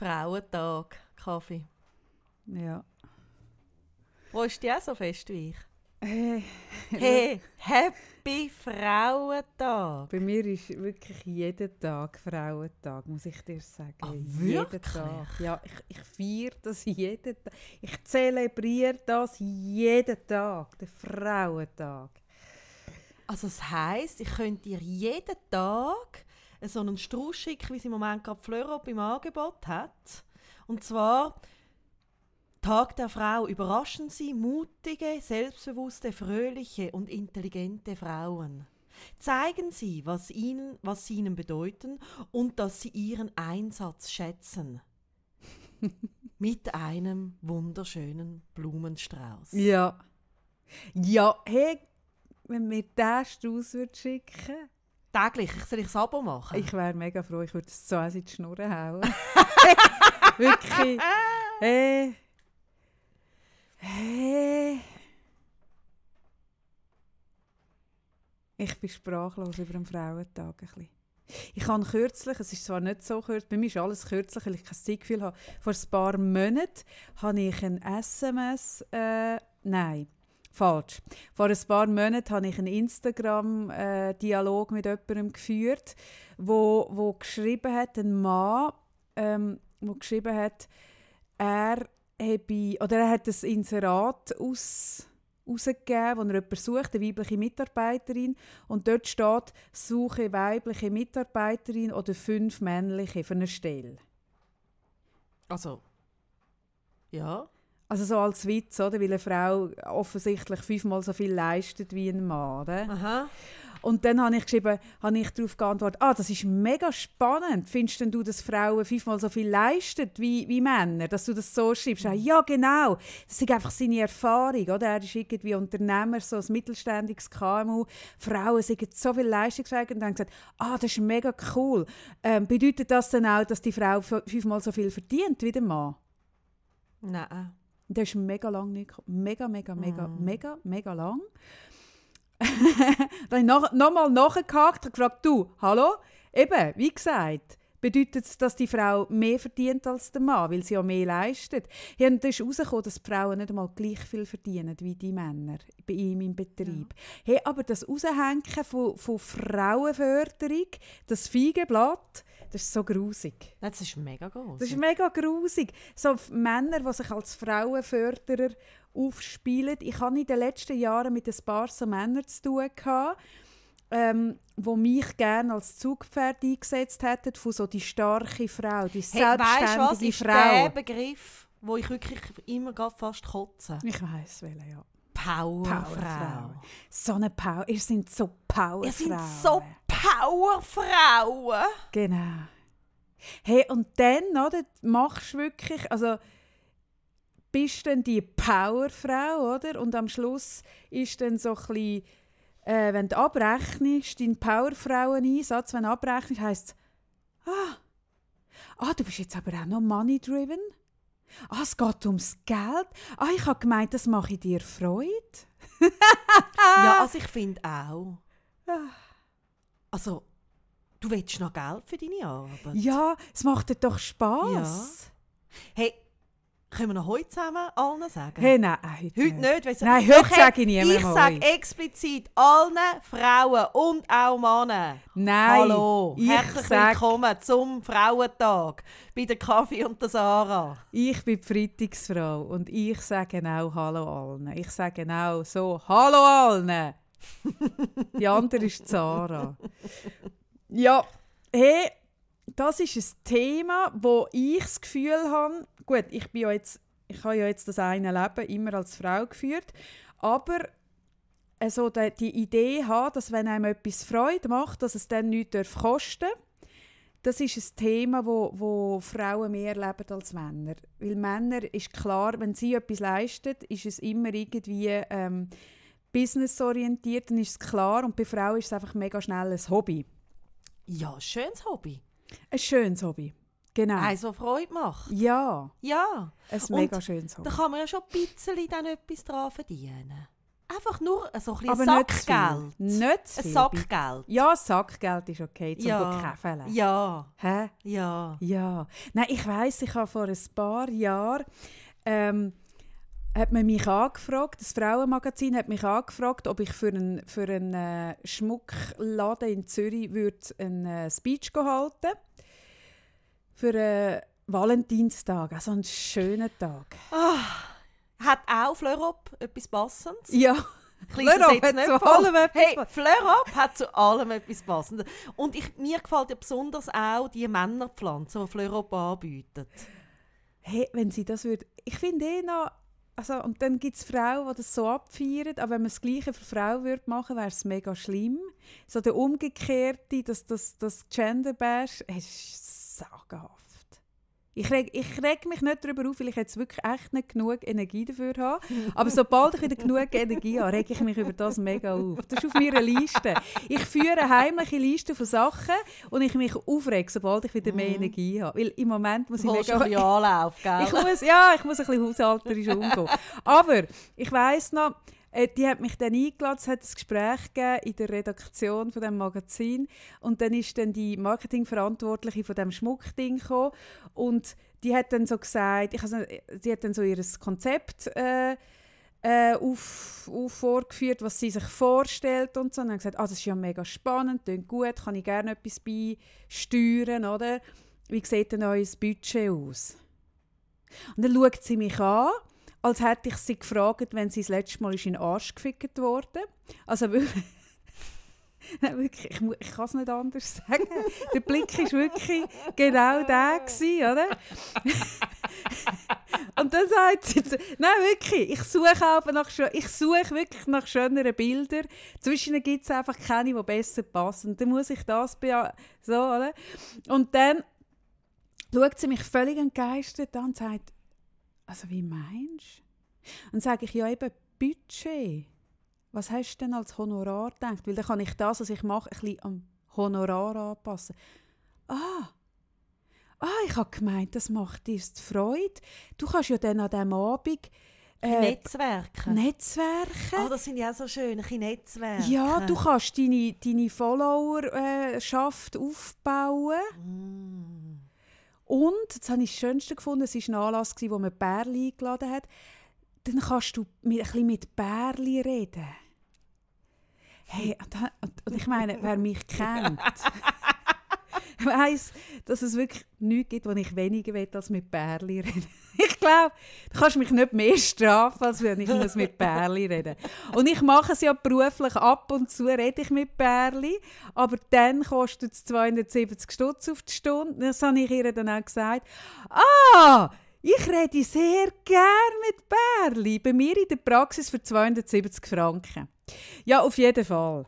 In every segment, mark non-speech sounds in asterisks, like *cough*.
Frauentag, Kaffee. Ja. Wo ist die auch so fest wie ich? Hey, Hey, Happy Frauentag! bei mir ist wirklich jeden Tag Frauentag, muss ich dir sagen. Ah, jeden wirklich? Tag. Ja, ich, ich feiere das jeden Tag. Ich zelebriere das jeden Tag, den Frauentag. Also das heisst, ich könnte dir jeden Tag so einen Strauß schicken, wie sie im Moment gerade Fleurop im Angebot hat. Und zwar Tag der Frau. Überraschen Sie mutige, selbstbewusste, fröhliche und intelligente Frauen. Zeigen Sie, was, ihnen, was sie ihnen bedeuten und dass sie ihren Einsatz schätzen. *laughs* Mit einem wunderschönen Blumenstrauß. Ja. Ja, hey, wenn mir diesen Strauß schicken Täglich, soll ich das Abo machen? ich wäre mega froh, ich würde es so in die Schnur hauen. *laughs* Wirklich. Hey. Hey. Ich bin sprachlos über den Frauentag. Ein bisschen. Ich habe kürzlich, es ist zwar nicht so kürzlich, bei mir ist alles kürzlich, weil ich kein Zeitgefühl habe, vor ein paar Monaten habe ich ein SMS, äh, nein, falsch. Vor ein paar Monaten habe ich einen Instagram-Dialog mit jemandem geführt, wo, wo geschrieben hat, ein Mann, ähm, wo geschrieben hat, er habe, oder er hat ein Inserat aus, rausgegeben, wo er jemanden sucht, eine weibliche Mitarbeiterin. Und dort steht, suche weibliche Mitarbeiterin oder fünf männliche für eine Stelle. Also, ja. Also so als Witz, oder? Weil eine Frau offensichtlich fünfmal so viel leistet wie ein Mann. Oder? Aha. Und dann habe ich geschrieben, habe ich darauf geantwortet, ah, das ist mega spannend. Findest denn du, dass Frauen fünfmal so viel leisten wie, wie Männer, dass du das so schreibst? Mhm. Ja, genau. Das ist einfach seine Erfahrung. Oder? Er ist irgendwie Unternehmer, so ein mittelständiges KMU. Frauen sind so viel leistungsfähig. Und dann gesagt, ah, das ist mega cool. Ähm, bedeutet das dann auch, dass die Frau fünfmal so viel verdient wie der Mann? Nein. Und das ist mega lang nicht gekommen. Mega, mega, mega, Mm. mega, mega lang. *laughs* dann habe ich nochmal nachgehakt und gefragt, du, hallo? Eben, wie gesagt, bedeutet es, dass die Frau mehr verdient als der Mann, weil sie ja mehr leistet. Ja, und dann ist herausgekommen, dass die Frauen nicht einmal gleich viel verdienen wie die Männer bei ihm im Betrieb. Hey, aber das Raushängen von, von Frauenförderung, das Feigenblatt, das ist so grusig. Das ist mega groß. Das ist mega grusig. So Männer, die sich als Frauenförderer aufspielen. Ich hatte in den letzten Jahren mit ein paar so Männern zu tun, gehabt, ähm, wo mich gerne als Zugpferd eingesetzt hätten, von so die starke Frau, die hey, weißt was? selbstständige Ist Frau. der Begriff, wo ich wirklich immer fast kotze. Ich weiß welche, ja. Powerfrau. Powerfrau. So eine Power. Ihr sind so Powerfrauen. Ihr sind so Powerfrauen. Genau. Hey, und dann, oder, machst du wirklich, also bist dann die Powerfrau, oder? Und am Schluss ist dann so ein bisschen, äh, wenn du abrechnest, dein Powerfrauen-Einsatz, wenn du abrechnest, heisst es, ah, ah, du bist jetzt aber auch noch money-driven? Ah, es geht ums Geld? Ah, ich habe gemeint, das mache ich dir Freude? Ja, also ich finde auch. Also, du willst noch Geld für deine Arbeit? Ja, es macht dir doch Spass. Hey, können wir noch heute zusammen allen sagen? Hey, nein, heute, Heute nicht. weil Nein, heute hey, sage ich niemandem Ich sage explizit allen Frauen und auch Männern. Nein, Hallo, ich herzlich sag- willkommen zum Frauentag bei der Kaffee und der Sarah. Ich bin die Freitagsfrau und ich sage auch Hallo allen. Ich sage auch so Hallo allen. Die andere ist Zara. Ja, hey, das ist ein Thema, wo ich das Gefühl habe, gut, ich bin ja jetzt, ich habe ja jetzt das eine Leben immer als Frau geführt, aber also die, die Idee haben, dass wenn einem etwas Freude macht, dass es dann nichts darf kosten das ist ein Thema, wo, wo Frauen mehr leben als Männer. Weil Männer ist klar, wenn sie etwas leisten, ist es immer irgendwie ähm, businessorientiert, dann ist es klar. Und bei Frauen ist es einfach mega schnell ein Hobby. Ja, schönes Hobby. Ein schönes Hobby. Genau. Eins, das Freude macht. ja, Ja. ein Und mega schönes Hobby. Da kann man ja schon ein bisschen dann etwas dran verdienen. einfach nur so ein bisschen. Sackgeld. Nicht zu Ein viel. Sackgeld. Ja, Sackgeld ist okay, zum Ja. Käfeln. Ja, Hä? ja. Ja. Nein, ich weiss, ich habe vor ein paar Jahren ähm, hat man mich angefragt, das Frauenmagazin hat mich angefragt, ob ich für einen, für einen äh, Schmuckladen in Zürich würde einen äh, Speech halten für einen Valentinstag, also einen schönen Tag. Hat auch Fleurop etwas Passendes? Ja, Fleurop hat zu allem etwas Hey, Fleurop hat zu allem etwas Passendes. Und ich, mir gefällt ja besonders auch die Männerpflanzen, die Fleurop anbietet. hey, wenn sie das würde, ich finde eh noch, also, und dann gibt es Frauen, die das so abfeiern, aber wenn man das Gleiche für Frauen würde machen, wäre es mega schlimm. So der Umgekehrte, das, das, das Gender-Bash, ist sagenhaft. Ich reg, ich reg mich nicht darüber auf, weil ich jetzt wirklich echt nicht genug Energie dafür habe. Aber sobald ich wieder genug Energie habe, reg ich mich über das mega auf. Das ist auf meiner Liste. Ich führe eine heimliche Liste von Sachen und ich mich aufreg, sobald ich wieder mehr Energie habe. Weil im Moment muss ich holst mega... *laughs* Anlauf, gell? Ich muss, ja, ich muss ein bisschen haushalterisch umgehen. Aber ich weiss noch, die hat mich dann eingeladen, es hat ein Gespräch gegeben in der Redaktion von dem Magazin und dann ist dann die Marketingverantwortliche von dem Schmuckding gekommen und die hat dann so gesagt, ich, also, sie hat dann so ihr Konzept äh, äh, auf, auf vorgeführt, was sie sich vorstellt und so. Und dann gesagt, ah, das ist ja mega spannend, klingt gut, kann ich gerne etwas beisteuern, oder? Wie sieht denn euer Budget aus? Und dann schaut sie mich an, als hätte ich sie gefragt, wenn sie das letzte Mal in den Arsch gefickt wurde. Also wirklich, *laughs* Nein, wirklich ich, ich kann es nicht anders sagen. Der Blick war wirklich genau der, gewesen, oder? *laughs* Und dann sagt sie, nein wirklich, ich suche aber nach, ich suche wirklich nach schöneren Bildern. Zwischen gibt es einfach keine, die besser passen. Dann muss ich das so, oder? Und dann schaut sie mich völlig entgeistert an und sagt, also wie meinst du? Und sage ich, ja eben Budget. Was hast du denn als Honorar gedacht? Weil dann kann ich das, was ich mache, ein bisschen am Honorar anpassen. Ah, ah ich habe gemeint, das macht dir Freude. Du kannst ja dann an diesem Abend äh, Netzwerke. Netzwerken. Ah, das sind ja auch so schön, ein Netzwerke. ja, du kannst deine, deine Followerschaft aufbauen. Mm. Und, das habe ich das Schönste gefunden, es war ein Anlass, wo man Bärli eingeladen hat. Dann kannst du ein bisschen mit Bärli reden. Hey, und, und, und ich meine, wer mich kennt, *laughs* *laughs* weiss, dass es wirklich nichts gibt, wo ich weniger will, als mit Bärli reden. *laughs* Ich glaube, du kannst mich nicht mehr strafen, als wenn ich muss mit Bärli reden Und ich mache es ja beruflich ab und zu, rede ich mit Bärli, aber dann kostet es 270 Stutz auf die Stunde. Das habe ich ihr dann auch gesagt. Ah, ich rede sehr gern mit Bärli. Bei mir in der Praxis für 270 Franken. Ja, auf jeden Fall.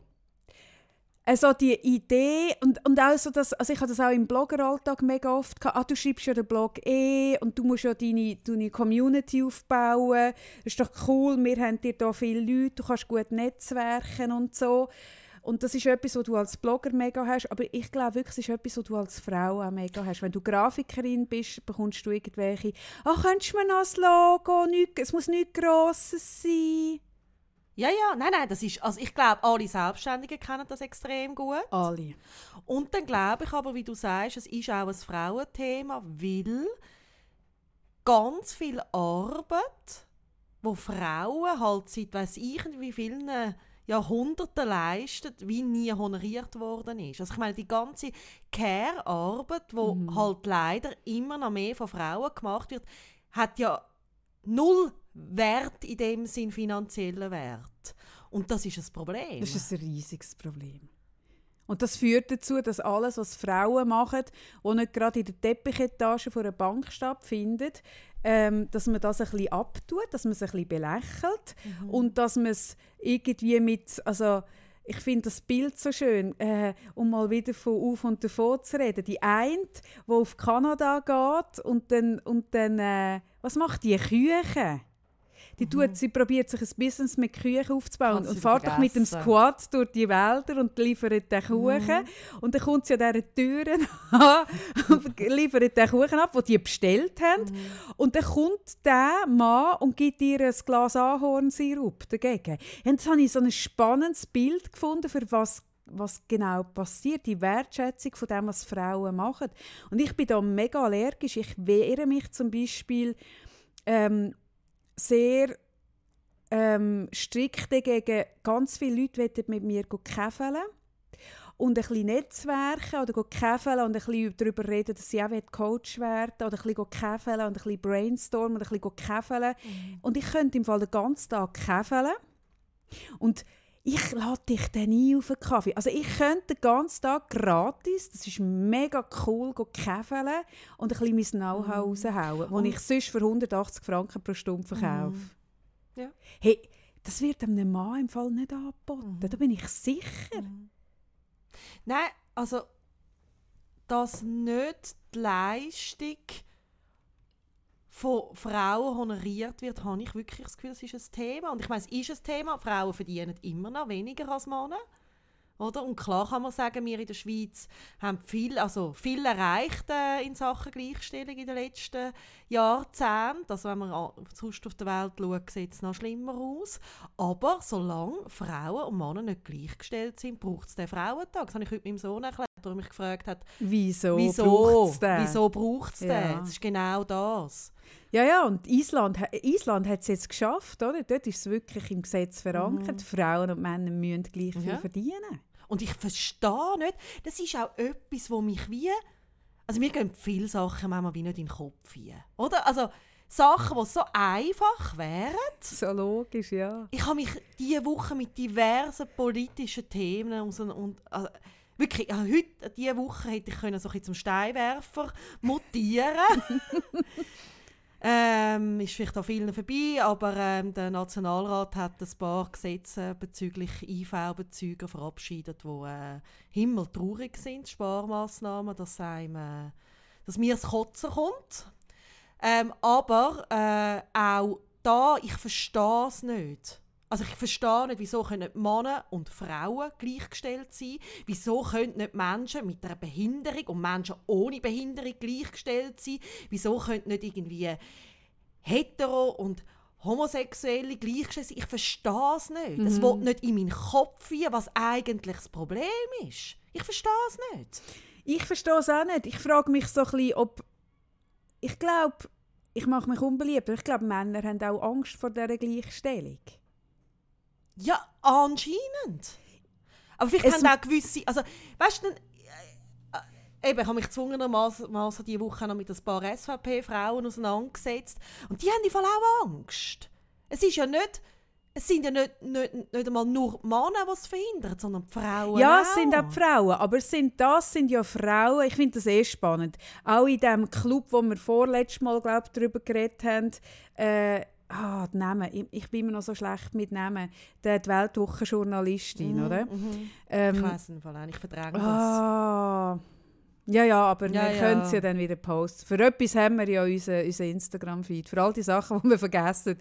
Also die Idee und, und auch so das, also ich habe das auch im Bloggeralltag mega oft gehabt, ah, du schreibst ja den Blog eh und du musst ja deine, deine Community aufbauen, das ist doch cool, wir haben dir da viele Leute, du kannst gut netzwerken und so. Und das ist etwas, was du als Blogger mega hast, aber ich glaube wirklich, es ist etwas, was du als Frau auch mega hast. Wenn du Grafikerin bist, bekommst du irgendwelche, ah, könntest du mir noch ein Logo, nicht, es muss nichts Grosses sein. Ja, ja, nein, nein, das ist, also ich glaube, alle Selbstständigen kennen das extrem gut. Alle. Und dann glaube ich aber, wie du sagst, es ist auch ein Frauenthema, weil ganz viel Arbeit, wo Frauen halt seit weiss ich wie vielen Jahrhunderten leisten, wie nie honoriert worden ist. Also ich meine, die ganze Care-Arbeit, wo halt leider immer noch mehr von Frauen gemacht wird, hat ja null Wert in dem Sinn finanziellen Wert. Und das ist ein Problem. Das ist ein riesiges Problem. Und das führt dazu, dass alles, was Frauen machen, und nicht gerade in der Teppichetage von einer Bank stattfindet, ähm, dass man das ein bisschen abtut, dass man es ein bisschen belächelt und dass man es irgendwie mit, also ich finde das Bild so schön, äh, um mal wieder von auf und davon zu reden. Die eine, die auf Kanada geht und dann, und dann äh, was macht die Küche? Die tut, sie probiert sich ein Business mit Küchen aufzubauen und fährt doch mit dem. Squad durch die Wälder und liefert den Kuchen. Und dann kommt sie an dieser Türen an *laughs* und liefert den Kuchen ab, den die bestellt haben. Und dann kommt der Mann und gibt ihr ein Glas Ahornsirup dagegen. Und jetzt habe ich so ein spannendes Bild gefunden, für was was genau passiert, die Wertschätzung von dem, was Frauen machen. Und ich bin da mega allergisch. Ich wehre mich zum Beispiel ähm, sehr ähm, strikt dagegen. Ganz viele Leute mit mir käfeln und ein bisschen Netzwerken oder käfeln und ein bisschen darüber reden, dass sie auch Coach werden oder ein bisschen käfeln und ein bisschen brainstormen und ein bisschen käfeln. Und ich könnte im Fall den ganzen Tag käfeln und ich lade dich dann nie auf einen Kaffee. Also ich könnte den ganzen Tag gratis, das ist mega cool, käfeln und ein bisschen mein Know-how raushauen, das ich sonst für 180 Franken pro Stunde verkaufe. Ja. Hey, das wird einem Mann im Fall nicht angeboten, da bin ich sicher. Nein, also, dass nicht die Leistung von Frauen honoriert wird, habe ich wirklich das Gefühl, das ist ein Thema. Und ich meine, es ist ein Thema. Frauen verdienen immer noch weniger als Männer. Oder? Und klar kann man sagen, wir in der Schweiz haben viel, also viel erreicht äh, in Sachen Gleichstellung in den letzten Jahrzehnten. Also wenn man sonst auf der Welt schaut, sieht es noch schlimmer aus. Aber solange Frauen und Männer nicht gleichgestellt sind, braucht es den Frauentag. Das habe ich heute meinem Sohn erklärt, der mich gefragt hat, Wieso, wieso braucht's den? wieso braucht es den? Ja. Das ist genau das. Ja, ja, und Island, Island hat es jetzt geschafft, oder? Dort ist es wirklich im Gesetz verankert. Frauen und Männer müssen gleich viel Mhm. Ja. verdienen. Und ich verstehe nicht, das ist auch etwas, wo mich wie... Also mir gehen viele Sachen manchmal wie nicht in den Kopf rein. Oder? Also Sachen, die so einfach wären. So logisch, ja. Ich habe mich diese Woche mit diversen politischen Themen und, und also, wirklich, ja, heute, diese Woche hätte ich können so ein zum Steinwerfer mutieren *laughs* ähm, ist vielleicht an vielen vorbei, aber ähm, der Nationalrat hat ein paar Gesetze bezüglich IV-Bezüger verabschiedet, die äh, himmeltraurig sind, Sparmaßnahmen, dass, einem, äh, dass mir das Kotzen kommt. Ähm, aber äh, auch da, ich verstehe es nicht. Also ich verstehe nicht, wieso können Männer und Frauen gleichgestellt sein? Wieso können nicht Menschen mit einer Behinderung und Menschen ohne Behinderung gleichgestellt sein? Wieso können nicht irgendwie hetero und Homosexuelle gleichgestellt sein? Ich verstehe es nicht. Es will nicht in meinen Kopf rein, was eigentlich das Problem ist. Ich verstehe es nicht. Ich verstehe es auch nicht. Ich frage mich so ein bisschen, ob... Ich glaube, ich mache mich unbeliebt, aber ich glaube, Männer haben auch Angst vor dieser Gleichstellung. Ja, anscheinend. Aber vielleicht Es haben auch gewisse. Also, weißt du, dann, äh, eben, ich habe mich gezwungenermaßen diese Woche noch mit ein paar SVP-Frauen auseinandergesetzt. Und die haben im Fall auch Angst. Es ist ja nicht. Es sind ja nicht, nicht, nicht einmal nur Männer, die es verhindern, sondern Frauen. Ja, auch. es sind auch Frauen, aber es sind, das sind ja Frauen, ich finde das eh spannend. Auch in dem Club, wo wir vorletztes Mal glaub, darüber geredet haben, äh, ah, die Namen, ich, ich bin immer noch so schlecht mit Namen, die, die Weltwochenjournalistin, oder? Mhm. Ich Ähm, weiß im Fall auch, ich verdränge das. ah, ja, ja, aber Ja, wir ja. können es ja dann wieder posten. Für etwas haben wir ja unseren unser Instagram-Feed, für all die Sachen, die wir vergessen.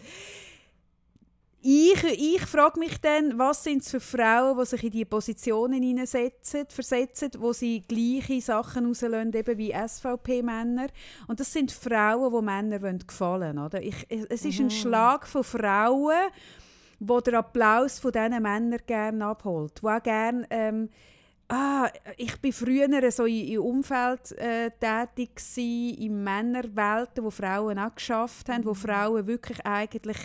Ich, ich frage mich dann, was sind es für Frauen, die sich in diese Positionen hineinsetzen, versetzen, wo sie gleiche Sachen rauslösen, eben wie SVP-Männer. Und das sind Frauen, die Männer wollen gefallen wollen. Ich, es ist ein Schlag von Frauen, wo der Applaus von diesen Männern gerne abholt. Die auch gerne... Ähm, Ah, ich bin früher so in, im Umfeld äh, tätig gsi, in Männerwelten, wo Frauen auch geschafft haben, wo Frauen wirklich eigentlich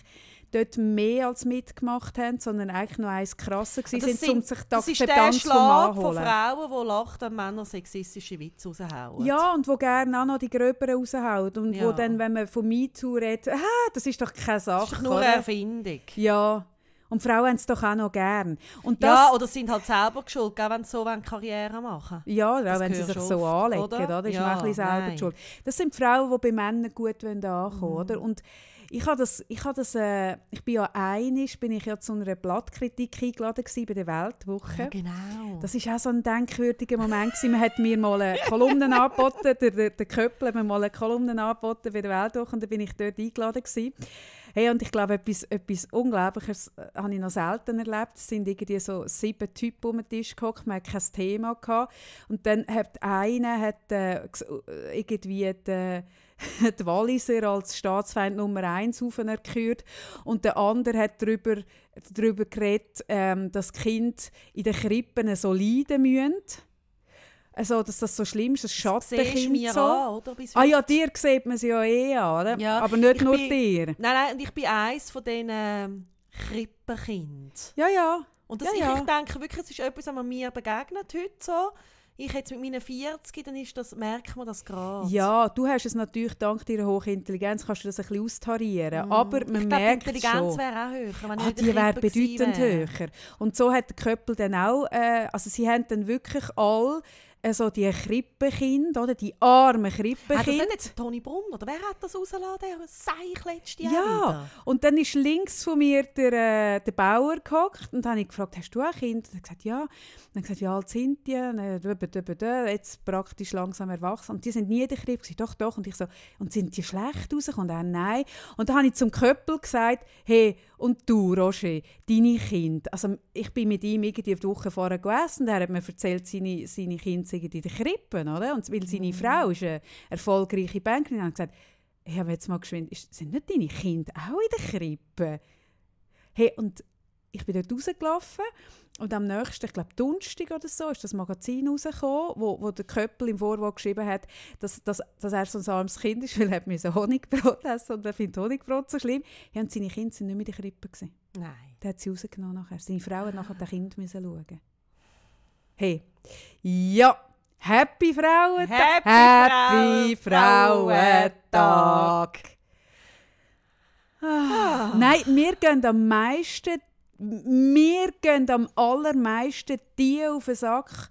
dort mehr als mitgemacht haben, sondern eigentlich noch eins krasser gsi Das sind, um sich die das ist der Schlag von. Frauen, die lachen, wenn Männer sexistische Witze raushauen. Ja, und wo gerne auch noch die Gröberen raushauen. Und wo Ja. dann, wenn man von MeToo redet, ah, das ist doch keine Sache. Das ist doch nur oder? eine Erfindung. Ja, und Frauen haben es doch auch noch gern. Und das, Ja, oder sind halt selber geschuld, gell, wenn sie so wollen Karriere machen Ja, Das auch wenn sie sich schon so oft, anlegen, oder? oder? Das ist Ja, man ein bisschen selber die schuld. Das sind die Frauen, die bei Männern gut wollen ankommen Mhm. oder? Und ich habe das, ich habe das, äh, ich bin ja einig, bin ich ja zu einer Blattkritik eingeladen bei der Weltwoche. Ja, genau. Das war auch so ein denkwürdiger Moment. Gewesen. Man hat mir mal eine Kolumne angeboten, der, der, der Köppel hat mir mal eine Kolumne angeboten bei der Weltwoche und dann bin ich dort eingeladen gewesen. Hey, und ich glaube, etwas, etwas Unglaubliches äh, habe ich noch selten erlebt. Es sind irgendwie so sieben Typen um den Tisch gehockt, man hat kein Thema gehabt. Und dann hat einer hat, äh, äh irgendwie die, *laughs* die Walliser als Staatsfeind Nummer eins auferkürt und der andere hat darüber, darüber geredet, ähm, dass Kind in den Krippen so leiden müssen also, dass das so schlimm ist, das Schattenkind mir so. an, oder? Ah ja, dir sieht man sie ja eh an, oder? Ja, aber nicht ich nur bin- dir. Nein, nein, und ich bin eins von diesen ähm, Krippenkind. Ja, ja. Und das, Ja, ich, ja. ich denke wirklich, es ist etwas, was mir begegnet heute so. Ich jetzt mit meinen 40, dann ist das, merkt man das gerade. Ja, du hast es natürlich dank deiner hohen Intelligenz, kannst du das ein bisschen austarieren. Aber man ich glaube, die merkt Intelligenz schon. wäre auch höher, wenn Ah, die wäre bedeutend wäre. höher. Und so hat der Köppel dann auch, äh, also sie haben dann wirklich all äh, so die Krippenkinder, oder? Die armen Hat das Krippenkinder. nicht Toni Brunner? Oder wer hat das rausgelassen? Der Seich letztes Jahr Ja, wieder? und dann ist links von mir der, äh, der Bauer gehockt und dann habe ich gefragt, hast du ein Kind? Und er hat gesagt, ja. Und dann gesagt, wie alt sind die? Jetzt praktisch langsam erwachsen. Und die sind nie in der Krippe. Doch, doch. Und ich so, und sind die schlecht rausgekommen? Und er, nein. Und dann habe ich zum Köppel gesagt, hey, und du, Roger, deine Kinder. Also ich bin mit ihm irgendwie eine Woche vorher gegessen und er hat mir erzählt, seine, seine Kinder sind in der Krippe, oder? Und weil seine Frau ist eine erfolgreiche Bankerin, hat gesagt, ich habe jetzt mal geschwind, sind nicht deine Kinder auch in der Krippe? Hey, und ich bin dort rausgelaufen und am nächsten, ich glaube Donnerstag oder so, ist das Magazin rausgekommen, wo, wo der Köppel im Vorwort geschrieben hat, dass, dass, dass er so ein armes Kind ist, *laughs* weil er hat Honigbrot essen und er findet Honigbrot so schlimm. Ja, und seine Kinder sind nicht mehr in der Krippe. Gewesen. Nein. Der hat sie rausgenommen nachher. Seine Frau hat nachher das Kind müssen schauen. Hey, ja, Happy Frauentag! Happy Frau- Frauentag! Ah. Nein, wir gehen am meisten, wir gehen am allermeisten die auf den Sack,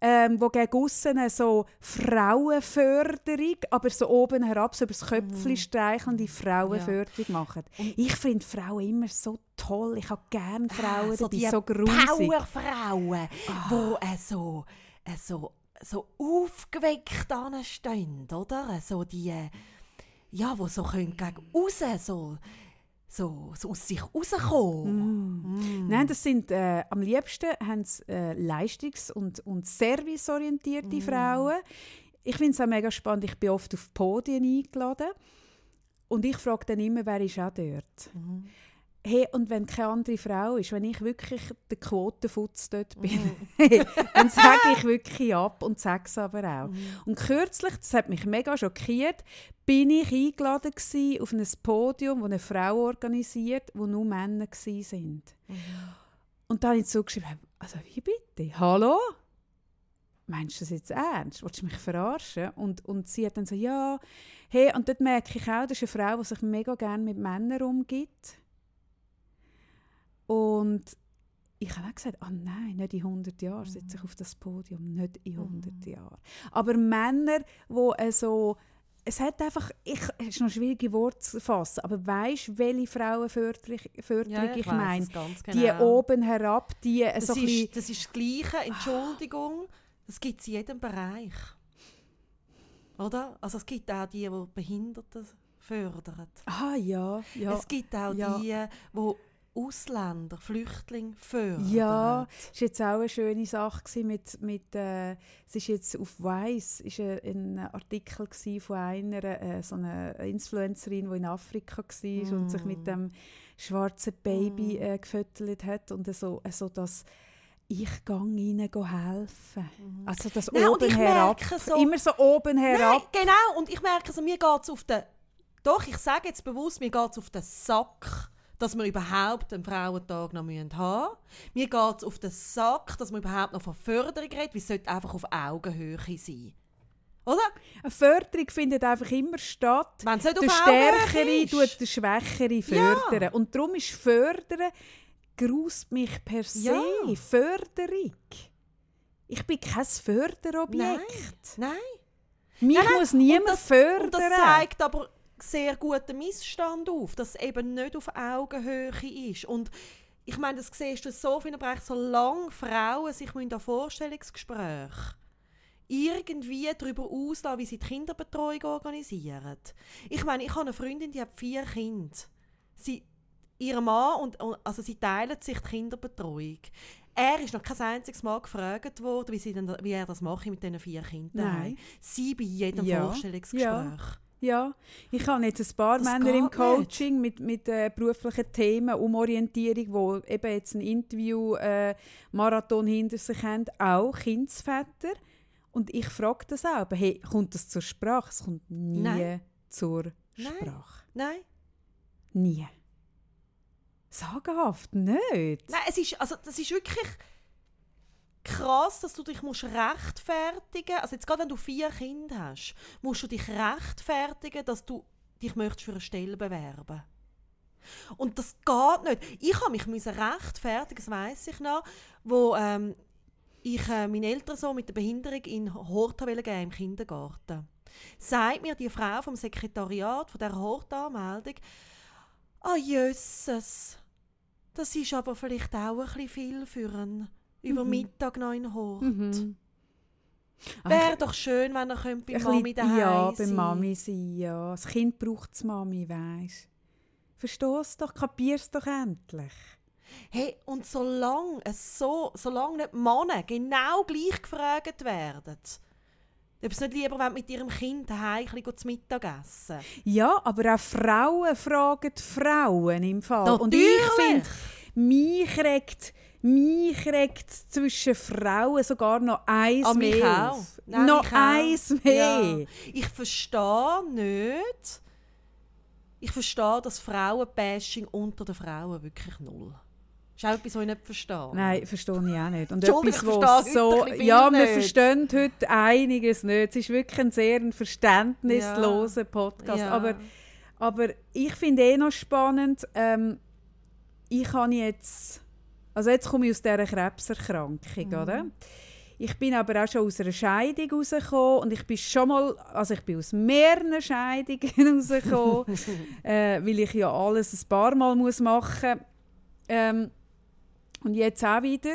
ähm, wo gegen aussen so Frauenförderung, aber so oben herab, so über das Köpfchen streichelnde Frauenförderung machen. Ich finde Frauen immer so toll. Ich habe gerne Frauen Ah, so die so grusig. Powerfrauen, die äh, so, äh, so, so aufgeweckt anstehen, oder? So die, äh, ja, die so können gegen raus, so, so, so aus sich rauskommen. Nein, das sind äh, am liebsten haben äh, leistungs- und, und serviceorientierte Frauen. Ich finde es auch mega spannend. Ich bin oft auf Podien eingeladen und ich frage dann immer, wer ist auch dort. Hey, und wenn keine andere Frau ist, wenn ich wirklich der Quotenfutz dort bin, *laughs* dann sage ich wirklich ab und sage es aber auch. Und kürzlich, das hat mich mega schockiert, bin ich eingeladen auf ein Podium, das eine Frau organisiert, wo nur Männer gsi sind. Und dann habe ich zugeschrieben, also wie bitte? Hallo? Meinst du das jetzt ernst? Willst du mich verarschen? Und, und sie hat dann so, ja, hey, und dort merke ich auch, das ist eine Frau, die sich mega gerne mit Männern umgibt. Und ich habe auch gesagt, ah nein, nicht in 100 Jahren sitze ich auf das Podium, nicht in 100 Jahren. Aber Männer, die äh, so, es hat einfach, ich, es ist noch schwierige Worte zu fassen, aber weißt welche Frauenförderung Förderung ich weiss meine? ganz Die genau. oben herab, die äh, das, so ein bisschen, ist, das ist das Gleiche, Entschuldigung, das gibt es in jedem Bereich. Oder? Also es gibt auch die, die Behinderte fördern. ah ja, ja. Es gibt auch ja. die, die Ausländer, Flüchtlinge fördern. Ja, es war jetzt auch eine schöne Sache mit, mit äh, es ist jetzt auf Weiss ist ein, Artikel von einer, äh, so einer Influencerin, die in Afrika war und sich Mm. mit dem schwarzen Baby äh, gefüttert hat und so, so das ich gehe ihnen helfen. Also das Mhm. Nein, und oben ich herab, so- immer so oben herab. Nein, genau. Und ich merke, so, mir geht es auf den... Doch, ich sage jetzt bewusst, mir geht es auf den Sack, dass wir überhaupt einen Frauentag noch haben müssen. Mir geht es auf den Sack, dass man überhaupt noch von Förderung redet, weil es sollte einfach auf Augenhöhe sein. Oder? Eine Förderung findet einfach immer statt. Wenn es nicht Der auf Stärkere tut der Schwächere fördern. Und darum ist Fördern grust mich per se. Ja. Förderung. Ich bin kein Förderobjekt. Nein. Mich Nein, nein, muss niemand und das, fördern. Und das zeigt aber sehr guten Missstand auf, dass es eben nicht auf Augenhöhe ist. Und ich meine, das siehst du so vielen Bereichen, solange Frauen sich in Vorstellungsgespräch irgendwie darüber auslassen, wie sie die Kinderbetreuung organisieren. Ich meine, ich habe eine Freundin, die hat vier Kinder. sie, ihr Mann und, und also sie teilen sich die Kinderbetreuung. Er ist noch kein einziges Mal gefragt worden, wie, sie denn, wie er das mache mit diesen vier Kindern. Nein. Sie bei jedem Ja. Vorstellungsgespräch. Ja. Ja, ich habe jetzt ein paar Das Männer im Coaching mit, mit äh, beruflichen Themen, Umorientierung, wo eben jetzt ein Interview-Marathon hinter sich haben, auch Kindsväter. Und ich frage das auch, aber hey, kommt das zur Sprache? Es kommt nie Nein. zur Nein. Sprache. Nein. Nie. Sagenhaft, nicht. Nein, es ist, also das ist wirklich krass, dass du dich musst rechtfertigen Also jetzt gerade wenn du vier Kinder hast, musst du dich rechtfertigen, dass du dich möchtest für eine Stelle bewerben Und das geht nicht. Ich habe mich rechtfertigen, das weiss ich noch, wo ähm, ich äh, meinen Eltern so mit der Behinderung in Horta geben, im Kindergarten. Sagt mir die Frau vom Sekretariat von der Horta-Anmeldung, «Ah, jösses, das ist aber vielleicht auch ein bisschen viel für einen über Mhm. Mittag noch in Hort. Mhm. Wäre doch schön, wenn er könnte bei Mami daheim Ja, bei sein. Mami sein, ja. Das Kind braucht es Mami, weisst Verstehst doch, kapierst doch endlich. Hey, und solange es so, solange nicht Männer genau gleich gefragt werden, ob sie nicht lieber mit ihrem Kind daheim bisschen zu Mittag essen. Ja, aber auch Frauen fragen die Frauen im Fall. Und ich Natürlich. finde, mich regt, mich regt zwischen Frauen sogar noch eins Ah, mich mehr. auch. auf. Nein, noch mich auch. eins mehr. Ja. Ich verstehe nicht, ich verstehe das Frauenbashing unter den Frauen wirklich null. Das ist auch etwas, was ich nicht verstehe. Nein, verstehe ich auch nicht. Und etwas, verstehe so, ja, wir verstehen heute einiges nicht. Es ist wirklich ein sehr ein verständnisloser Podcast. Ja. Aber, aber ich finde eh noch spannend, ähm, ich habe jetzt, also jetzt komme ich aus dieser Krebserkrankung, Mhm. oder? Ich bin aber auch schon aus einer Scheidung rausgekommen und ich bin schon mal, also ich bin aus mehreren Scheidungen *laughs* rausgekommen, *laughs* äh, weil ich ja alles ein paar Mal muss machen muss. Ähm, und jetzt auch wieder.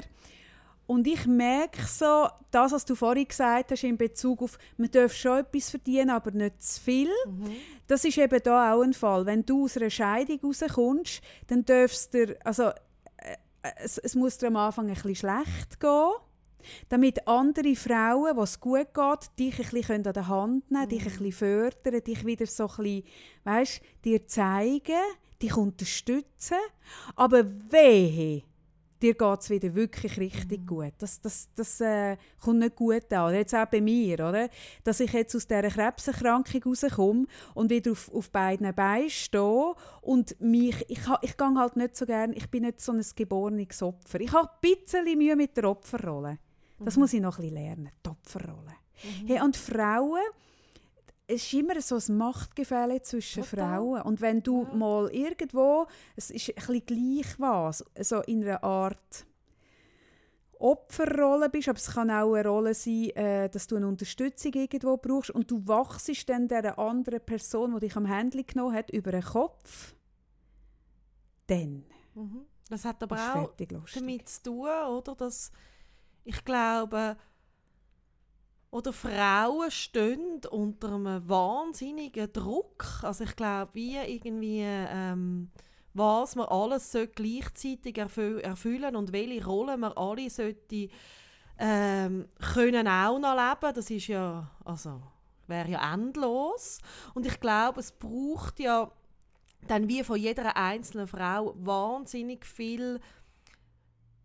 Und ich merke so, das, was du vorhin gesagt hast in Bezug auf, man darf schon etwas verdienen, aber nicht zu viel. Mhm. Das ist eben da auch ein Fall. Wenn du aus einer Scheidung rauskommst, dann darfst du, also es, es muss dir am Anfang ein bisschen schlecht gehen, damit andere Frauen, was es gut geht, dich ein bisschen an der Hand nehmen, dich ein bisschen fördern, dich wieder so ein bisschen, weißt, dir zeigen, dich unterstützen. Aber wehe, dir geht es wieder wirklich richtig gut. Das, das, das äh, kommt nicht gut an. Jetzt auch bei mir, oder? Dass ich jetzt aus dieser Krebserkrankung rauskomme und wieder auf, auf beiden Beinen stehe und mich, ich, ha- ich gehe halt nicht so gerne, ich bin nicht so ein geborenes Opfer. Ich habe ein bisschen Mühe mit der Opferrolle. Das muss ich noch ein bisschen lernen, die Opferrolle. Hey, und Frauen, es ist immer so ein Machtgefälle zwischen Total. Frauen. Und wenn du Ja. mal irgendwo, es ist ein bisschen gleich was, so in einer Art Opferrolle bist, aber es kann auch eine Rolle sein, äh, dass du eine Unterstützung irgendwo brauchst und du wachst dann der anderen Person, die dich am Händchen genommen hat, über den Kopf, dann Mhm. Das hat aber auch damit zu tun, oder? Dass ich glaube, oder Frauen stehen unter einem wahnsinnigen Druck. Also ich glaube, wie irgendwie, ähm, was man alles gleichzeitig erfü erfüllen und welche Rolle man alle sollte ähm, können auch noch leben. Das ist ja, also wäre ja endlos. Und ich glaube, es braucht ja dann wie von jeder einzelnen Frau wahnsinnig viel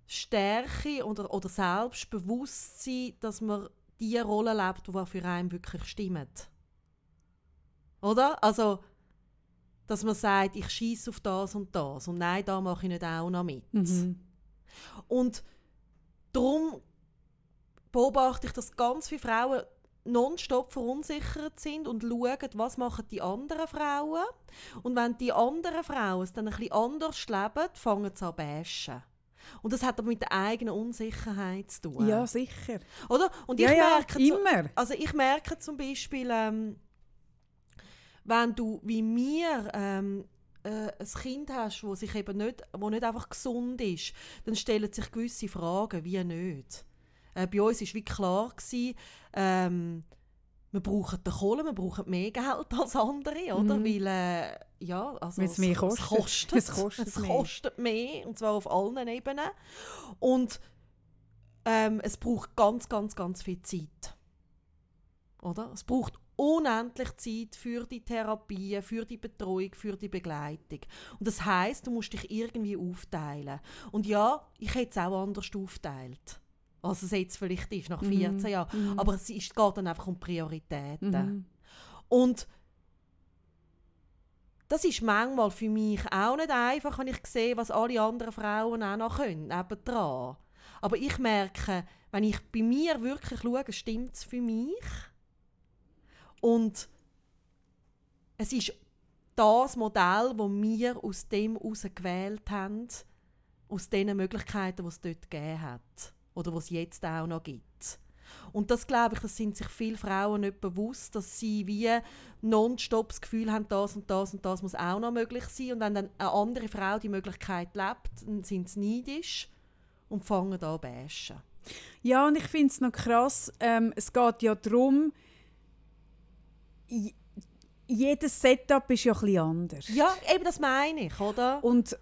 Stärke oder, oder Selbstbewusstsein, dass man die Rolle lebt, die für einen wirklich stimmt. Oder? Also, dass man sagt, ich schieße auf das und das und nein, da mache ich nicht auch noch mit. Mhm. Und darum beobachte ich, dass ganz viele Frauen nonstop verunsichert sind und schauen, was machen die anderen Frauen. Und wenn die anderen Frauen es dann ein bisschen anders leben, fangen sie an zu bashen. Und das hat aber mit der eigenen Unsicherheit zu tun. Ja, sicher. Oder? Und ich Ja, ja, merke zu- immer. also ich merke zum Beispiel, ähm, wenn du wie mir ähm, äh, ein Kind hast, wo sich eben nicht, wo nicht einfach gesund ist, dann stellen sich gewisse Fragen, wie nicht. Äh, bei uns war wie klar, gewesen, ähm, wir brauchen den Kohle, wir brauchen mehr Geld *laughs* als andere, oder? Mhm. Weil, äh, ja, also es mehr kostet. Es kostet, *laughs* Es kostet es mehr. kostet mehr, und zwar auf allen Ebenen. Und ähm, es braucht ganz, ganz, ganz viel Zeit. Oder? Es braucht unendlich Zeit für die Therapie, für die Betreuung, für die Begleitung. Und das heißt, du musst dich irgendwie aufteilen. Und ja, ich hätte es auch anders aufteilt, als es jetzt vielleicht ist, nach 14 Jahren. Mhm. Aber es ist, geht dann einfach um Prioritäten. Mhm. Und das ist manchmal für mich auch nicht einfach, wenn ich sehe, was alle anderen Frauen auch noch können, nebendran. Aber ich merke, wenn ich bei mir wirklich schaue, stimmt es für mich. Und es ist das Modell, das wir aus dem heraus gewählt haben, aus den Möglichkeiten, die es dort gegeben hat. Oder was es jetzt auch noch gibt. Und das glaube ich, das sind sich viele Frauen nicht bewusst, dass sie wie nonstop das Gefühl haben, das und das und das muss auch noch möglich sein. Und wenn dann eine andere Frau die Möglichkeit lebt, dann sind sie neidisch und fangen an zu bashen. Ja, und ich finde es noch krass, ähm, es geht ja darum, jedes Setup ist ja etwas anders. Ja, eben das meine ich, oder? Und,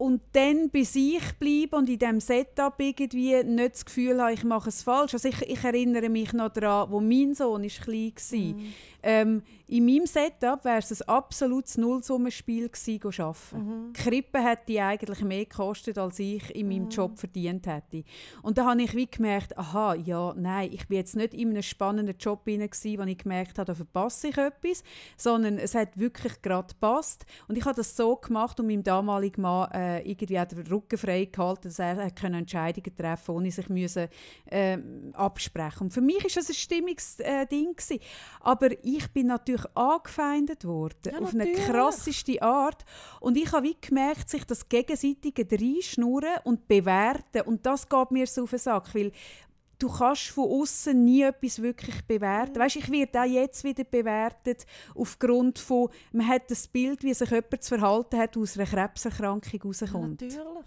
und dann bei sich bleiben und in diesem Setup irgendwie nicht das Gefühl haben, ich mache es falsch. Also ich, ich erinnere mich noch daran, wo mein Sohn ist klein war. Ähm, in meinem Setup wäre es ein absolutes Nullsummenspiel gewesen, arbeiten. Die Krippe hätte eigentlich mehr gekostet, als ich in meinem Job verdient hätte. Und da habe ich wie gemerkt, aha, ja, nein, ich bin jetzt nicht in einem spannenden Job gewesen, wo ich gemerkt habe, da verpasse ich etwas, sondern es hat wirklich gerade gepasst. Und ich habe das so gemacht und meinem damaligen Mann äh, irgendwie auch den Rücken frei gehalten, dass er können Entscheidungen treffen konnte, ohne sich müssen, ähm, absprechen. Und für mich ist das ein stimmiges äh. Aber ich bin natürlich angefeindet worden, Ja, auf eine natürlich. krasseste Art. Und ich habe wie gemerkt, sich das gegenseitige reinschnurren und bewerten. Und das geht mir so auf den Sack, weil du kannst von außen nie etwas wirklich bewerten. Weißt, ich werde auch jetzt wieder bewertet aufgrund von, man hat das Bild, wie sich jemand zu verhalten hat, aus einer Krebserkrankung Ja, rauskommt. natürlich.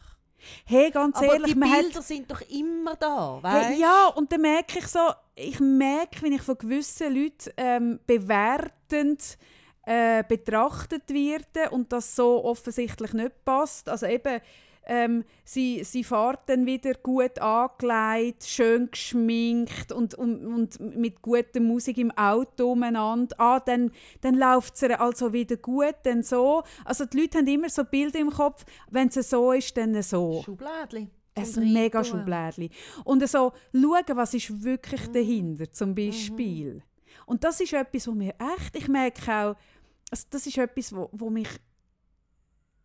hey, ganz Aber ehrlich, die man hat Bilder sind doch immer da, Hey, weißt? ja, und dann merke ich so, ich merke, wenn ich von gewissen Leuten ähm, bewertend äh, betrachtet werde und das so offensichtlich nicht passt. Also eben, ähm, sie, sie fahren dann wieder gut angelegt, schön geschminkt und, und, und mit guter Musik im Auto umeinander. Ah, dann, dann läuft es also wieder gut, dann so. Also die Leute haben immer so Bilder im Kopf, wenn es so ist, dann so. Schublädli. Ein mega. Schublädli. Und so schauen, was ist wirklich Mhm. dahinter, zum Beispiel. Und das ist etwas, wo mir echt, ich merke auch, also das ist etwas, wo, wo mich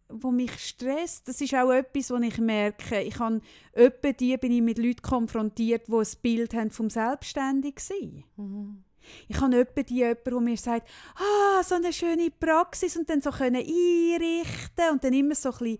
wo mich stresst. Das ist auch etwas, wo ich merke, ich habe öppe die bin ich mit Leuten konfrontiert, die ein Bild haben vom selbstständig sein. Mhm. Ich habe öppe die jemanden, der mir sagt, ah, so eine schöne Praxis und dann so können einrichten und dann immer so ein bisschen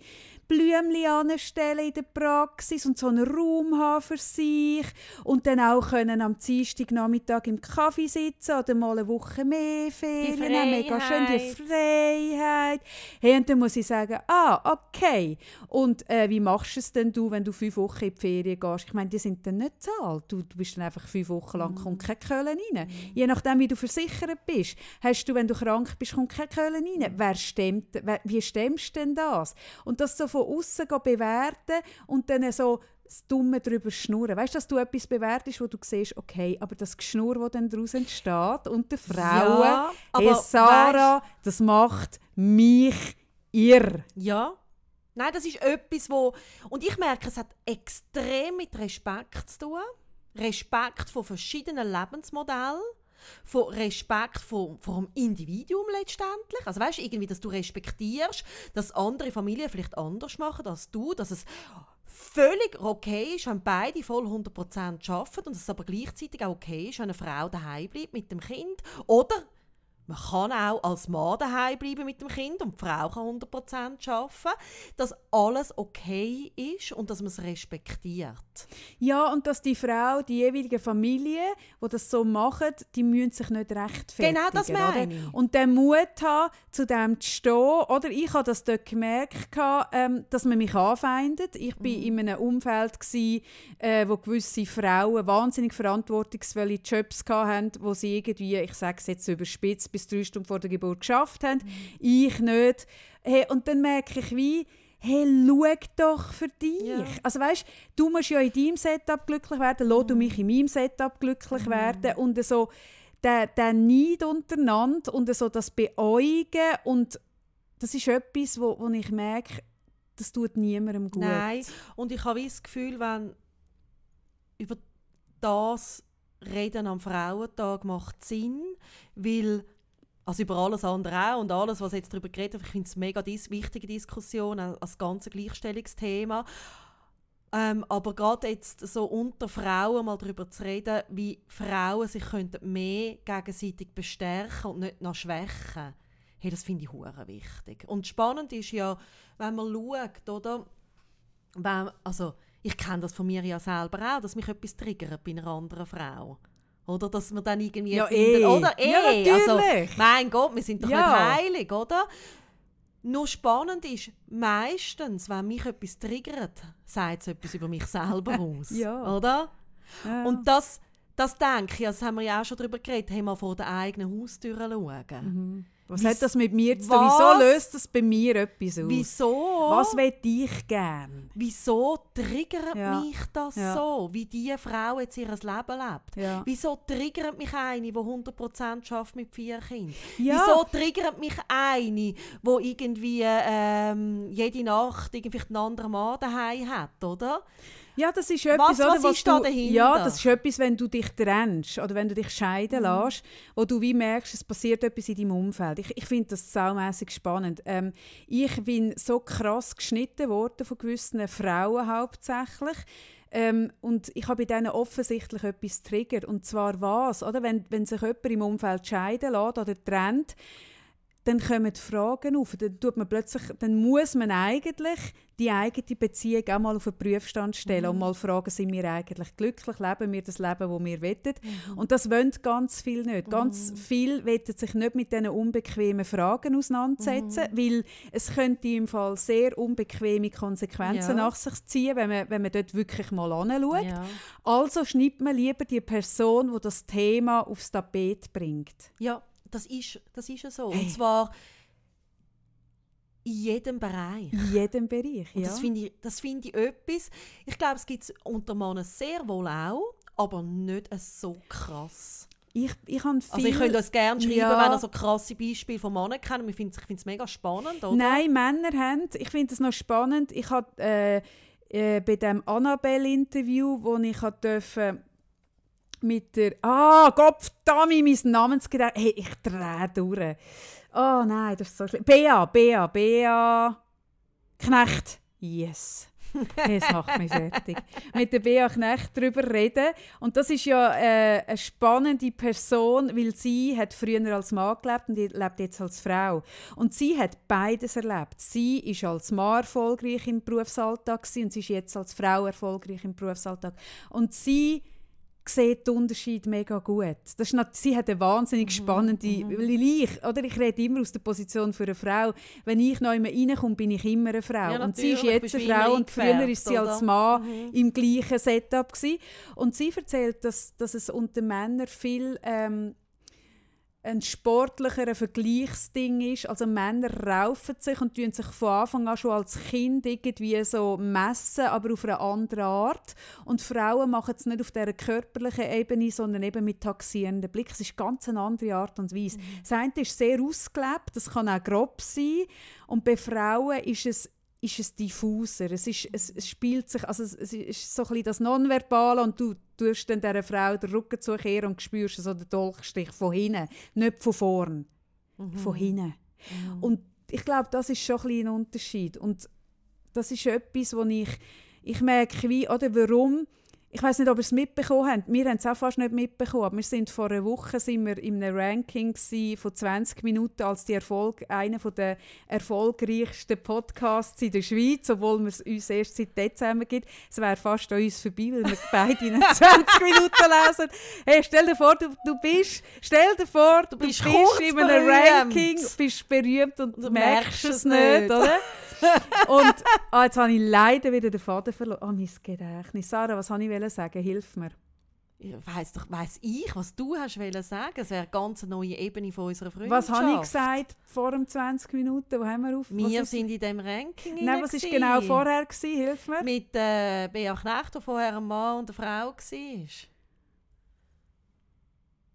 Blümchen anstellen in der Praxis und so einen Raum haben für sich und dann auch können am Dienstagnachmittag im Kaffee sitzen oder mal eine Woche mehr Ferien haben. Mega schön, die Freiheit. Hey, und dann muss ich sagen, ah, okay. Und äh, wie machst du es denn du, wenn du fünf Wochen in die Ferien gehst? Ich meine, die sind dann nicht zahlt. Du, du bist dann einfach fünf Wochen lang, kommt kein Köln rein. Je nachdem, wie du versichert bist. Hast du, wenn du krank bist, kommt kein Köln rein. Wer stemmt, wer, wie stemmst du denn das? Und das so von außen bewerten und dann so das Dumme darüber schnurren. Weißt du, dass du etwas bewertest, wo du siehst, okay, aber das Geschnur, das dann daraus entsteht unter Frauen, Ja, hey, aber Sarah, das macht mich irr. Ja. Nein, das ist etwas, wo... Und ich merke, es hat extrem mit Respekt zu tun. Respekt von verschiedenen Lebensmodellen. Von Respekt vor, vor dem Individuum letztendlich. Also weißt irgendwie, dass du respektierst, dass andere Familien vielleicht anders machen als du, dass es völlig okay ist, wenn beide voll 100% arbeiten und dass es aber gleichzeitig auch okay ist, wenn eine Frau daheim bleibt mit dem Kind. Oder man kann auch als Mann daheim bleiben mit dem Kind und die Frau kann 100% arbeiten, dass alles okay ist und dass man es respektiert. Ja, und dass die Frau, die jeweilige Familie, die das so machen, die müssen sich nicht rechtfertigen. Genau das meine ich. Und den Mut haben, zu dem zu stehen. Oder ich habe das dort gemerkt, ähm, dass man mich anfeindet. Ich war mhm. in einem Umfeld, gewesen, äh, wo gewisse Frauen wahnsinnig verantwortungsvolle Jobs hatten, wo sie irgendwie, ich sage es jetzt überspitzt, bis drei Stunden vor der Geburt geschafft haben. Ich nicht. Hey, und dann merke ich, wie, hey, schau doch für dich. Ja. Also weißt, du musst ja in deinem Setup glücklich werden, lass mhm. du mich in meinem Setup glücklich mhm. werden und so der, der Neid untereinander und so das Beäugen und das ist etwas, wo, wo ich merke, das tut niemandem gut. Nein, und ich habe das Gefühl, wenn über das Reden am Frauentag macht Sinn, weil also über alles andere auch und alles, was jetzt darüber geredet wird, ich finde es eine mega dis wichtige Diskussion, als ganze Gleichstellungsthema. Ähm, aber gerade jetzt so unter Frauen mal darüber zu reden, wie Frauen sich könnten mehr gegenseitig bestärken und nicht noch schwächen, hey, das finde ich hure wichtig. Und spannend ist ja, wenn man schaut, oder, wenn, also ich kenne das von mir ja selber auch, dass mich etwas triggert bei einer anderen Frau. Oder dass man dann irgendwie ja, findet, eh. oder eh, ja, also mein Gott, wir sind doch ja. nicht heilig, oder? Nur spannend ist, meistens, wenn mich etwas triggert, sagt es etwas über mich selber *laughs* aus. ja. Oder? Ja. Und das, das denke ich, das haben wir ja auch schon darüber geredet, haben wir vor der eigenen Haustür schauen. Mhm. Was hat das mit mir zu tun? Wieso löst das bei mir etwas aus? Wieso? Was will ich gern? Wieso triggert ja. mich das ja. so, wie diese Frau jetzt ihr Leben lebt? Ja. Wieso triggert mich eine, die 100% schafft mit vier Kindern? Wieso triggert mich eine, die irgendwie ähm, jede Nacht irgendwie einen anderen Mann daheim hat, oder? Ja, das ist etwas, was, oder, was ist du, da dahinter? Ja, das ist etwas, wenn du dich trennst oder wenn du dich scheiden mhm. lässt, wo du wie merkst, es passiert etwas in deinem Umfeld. Ich, ich finde das saumässig spannend. Ähm, ich bin so krass geschnitten worden von gewissen Frauen hauptsächlich. Ähm, und ich habe bei denen offensichtlich etwas triggert. Und zwar was? Oder? Wenn, wenn sich jemand im Umfeld scheiden lässt oder trennt, dann kommen die Fragen auf. Dann, tut man plötzlich, dann muss man eigentlich die eigene Beziehung auch mal auf den Prüfstand stellen mhm. und mal fragen, sind wir eigentlich glücklich, leben wir das Leben, das wir wollen. Mhm. Und das wollen ganz viel nicht. Mhm. Ganz viel wollen sich nicht mit diesen unbequemen Fragen auseinandersetzen, mhm. weil es könnte im Fall sehr unbequeme Konsequenzen ja. nach sich ziehen, wenn man, wenn man dort wirklich mal anschaut. Ja. Also schneidet man lieber die Person, die das Thema aufs Tapet bringt. Ja, das ist, das ist ja so. Hey. Und zwar in jedem Bereich. In jedem Bereich, ja. das finde ich, find ich etwas, ich glaube, es gibt es unter Männern sehr wohl auch, aber nicht so krass. Ich, ich viel, also ich könnte uns gerne schreiben, ja. wenn ihr so krasse Beispiele von Männern kennt. Ich finde es mega spannend, oder? Nein, Männer haben, ich finde es noch spannend. Ich hatte äh, äh, bei dem Annabelle-Interview, wo ich durfte, mit der. Ah, Gott, verdammt, mein Namensgedächtnis. Hey, ich drehe durch. Oh nein, das ist so schlimm. Bea, Bea, Bea. Knecht. Yes. Das macht mich fertig. Mit der Bea Knecht darüber reden. Und das ist ja äh, eine spannende Person, weil sie hat früher als Mann gelebt und lebt jetzt als Frau. Und sie hat beides erlebt. Sie ist als Mann erfolgreich im Berufsalltag und sie ist jetzt als Frau erfolgreich im Berufsalltag. Und sie sieht den Unterschied mega gut. Das ist noch, sie hat eine wahnsinnig mhm, spannende, mhm. weil ich, oder ich rede immer aus der Position für eine Frau. Wenn ich neu reinkomme, bin ich immer eine Frau. Ja, und sie ist jetzt eine Frau und früher war sie als Mann mhm. im gleichen Setup gewesen. Und sie erzählt, dass, dass es unter Männern viel ähm, ein sportlicher Vergleichsding ist. Also Männer raufen sich und tun sich von Anfang an schon als Kind irgendwie so messen, aber auf eine andere Art. Und Frauen machen es nicht auf dieser körperlichen Ebene, sondern eben mit taxierenden Blick. Es ist ganz eine andere Art und Weise. Mhm. Das eine ist sehr ausgelebt, das kann auch grob sein. Und bei Frauen ist es ist es diffuser. Es, ist, es, es spielt sich, also es, es, ist so ein bisschen das Nonverbale und du tust dann dieser Frau den Rücken zukehren und spürst so den Dolchstich von hinten, nicht von vorn, mhm. von hinten. Mhm. Und ich glaube, das ist schon ein, ein Unterschied. Und das ist etwas, wo ich, ich merke, wie, oder warum ich weiß nicht, ob ihr es mitbekommen habt. Wir haben es auch fast nicht mitbekommen. Aber wir sind vor einer Woche sind wir in einem Ranking von 20 Minuten als die Erfolg, einer der erfolgreichsten Podcasts in der Schweiz, obwohl es uns erst seit Dezember gibt. Es wäre fast an uns vorbei, weil wir *laughs* beide in 20 Minuten lesen. Hey, stell dir vor, du, du bist, stell dir vor, du, du bist, bist in einem berühmt. Ranking, bist berühmt und du merkst es nicht, nicht oder? *laughs* und ah, jetzt habe ich leider wieder den Faden verloren. Oh, mein Gedächtnis. Sarah, was wollte ich sagen? Hilf mir. Weiss doch, weiss ich, was du hast wollen sagen. Es wäre eine ganz neue Ebene von unserer Freundschaft. Was habe ich gesagt vor um 20 Minuten? Wo haben wir auf? Wir sind in dem Ranking. Nein, was war genau vorher? Gewesen? Hilf mir. Mit äh, Bea Knecht, der vorher ein Mann und eine Frau war.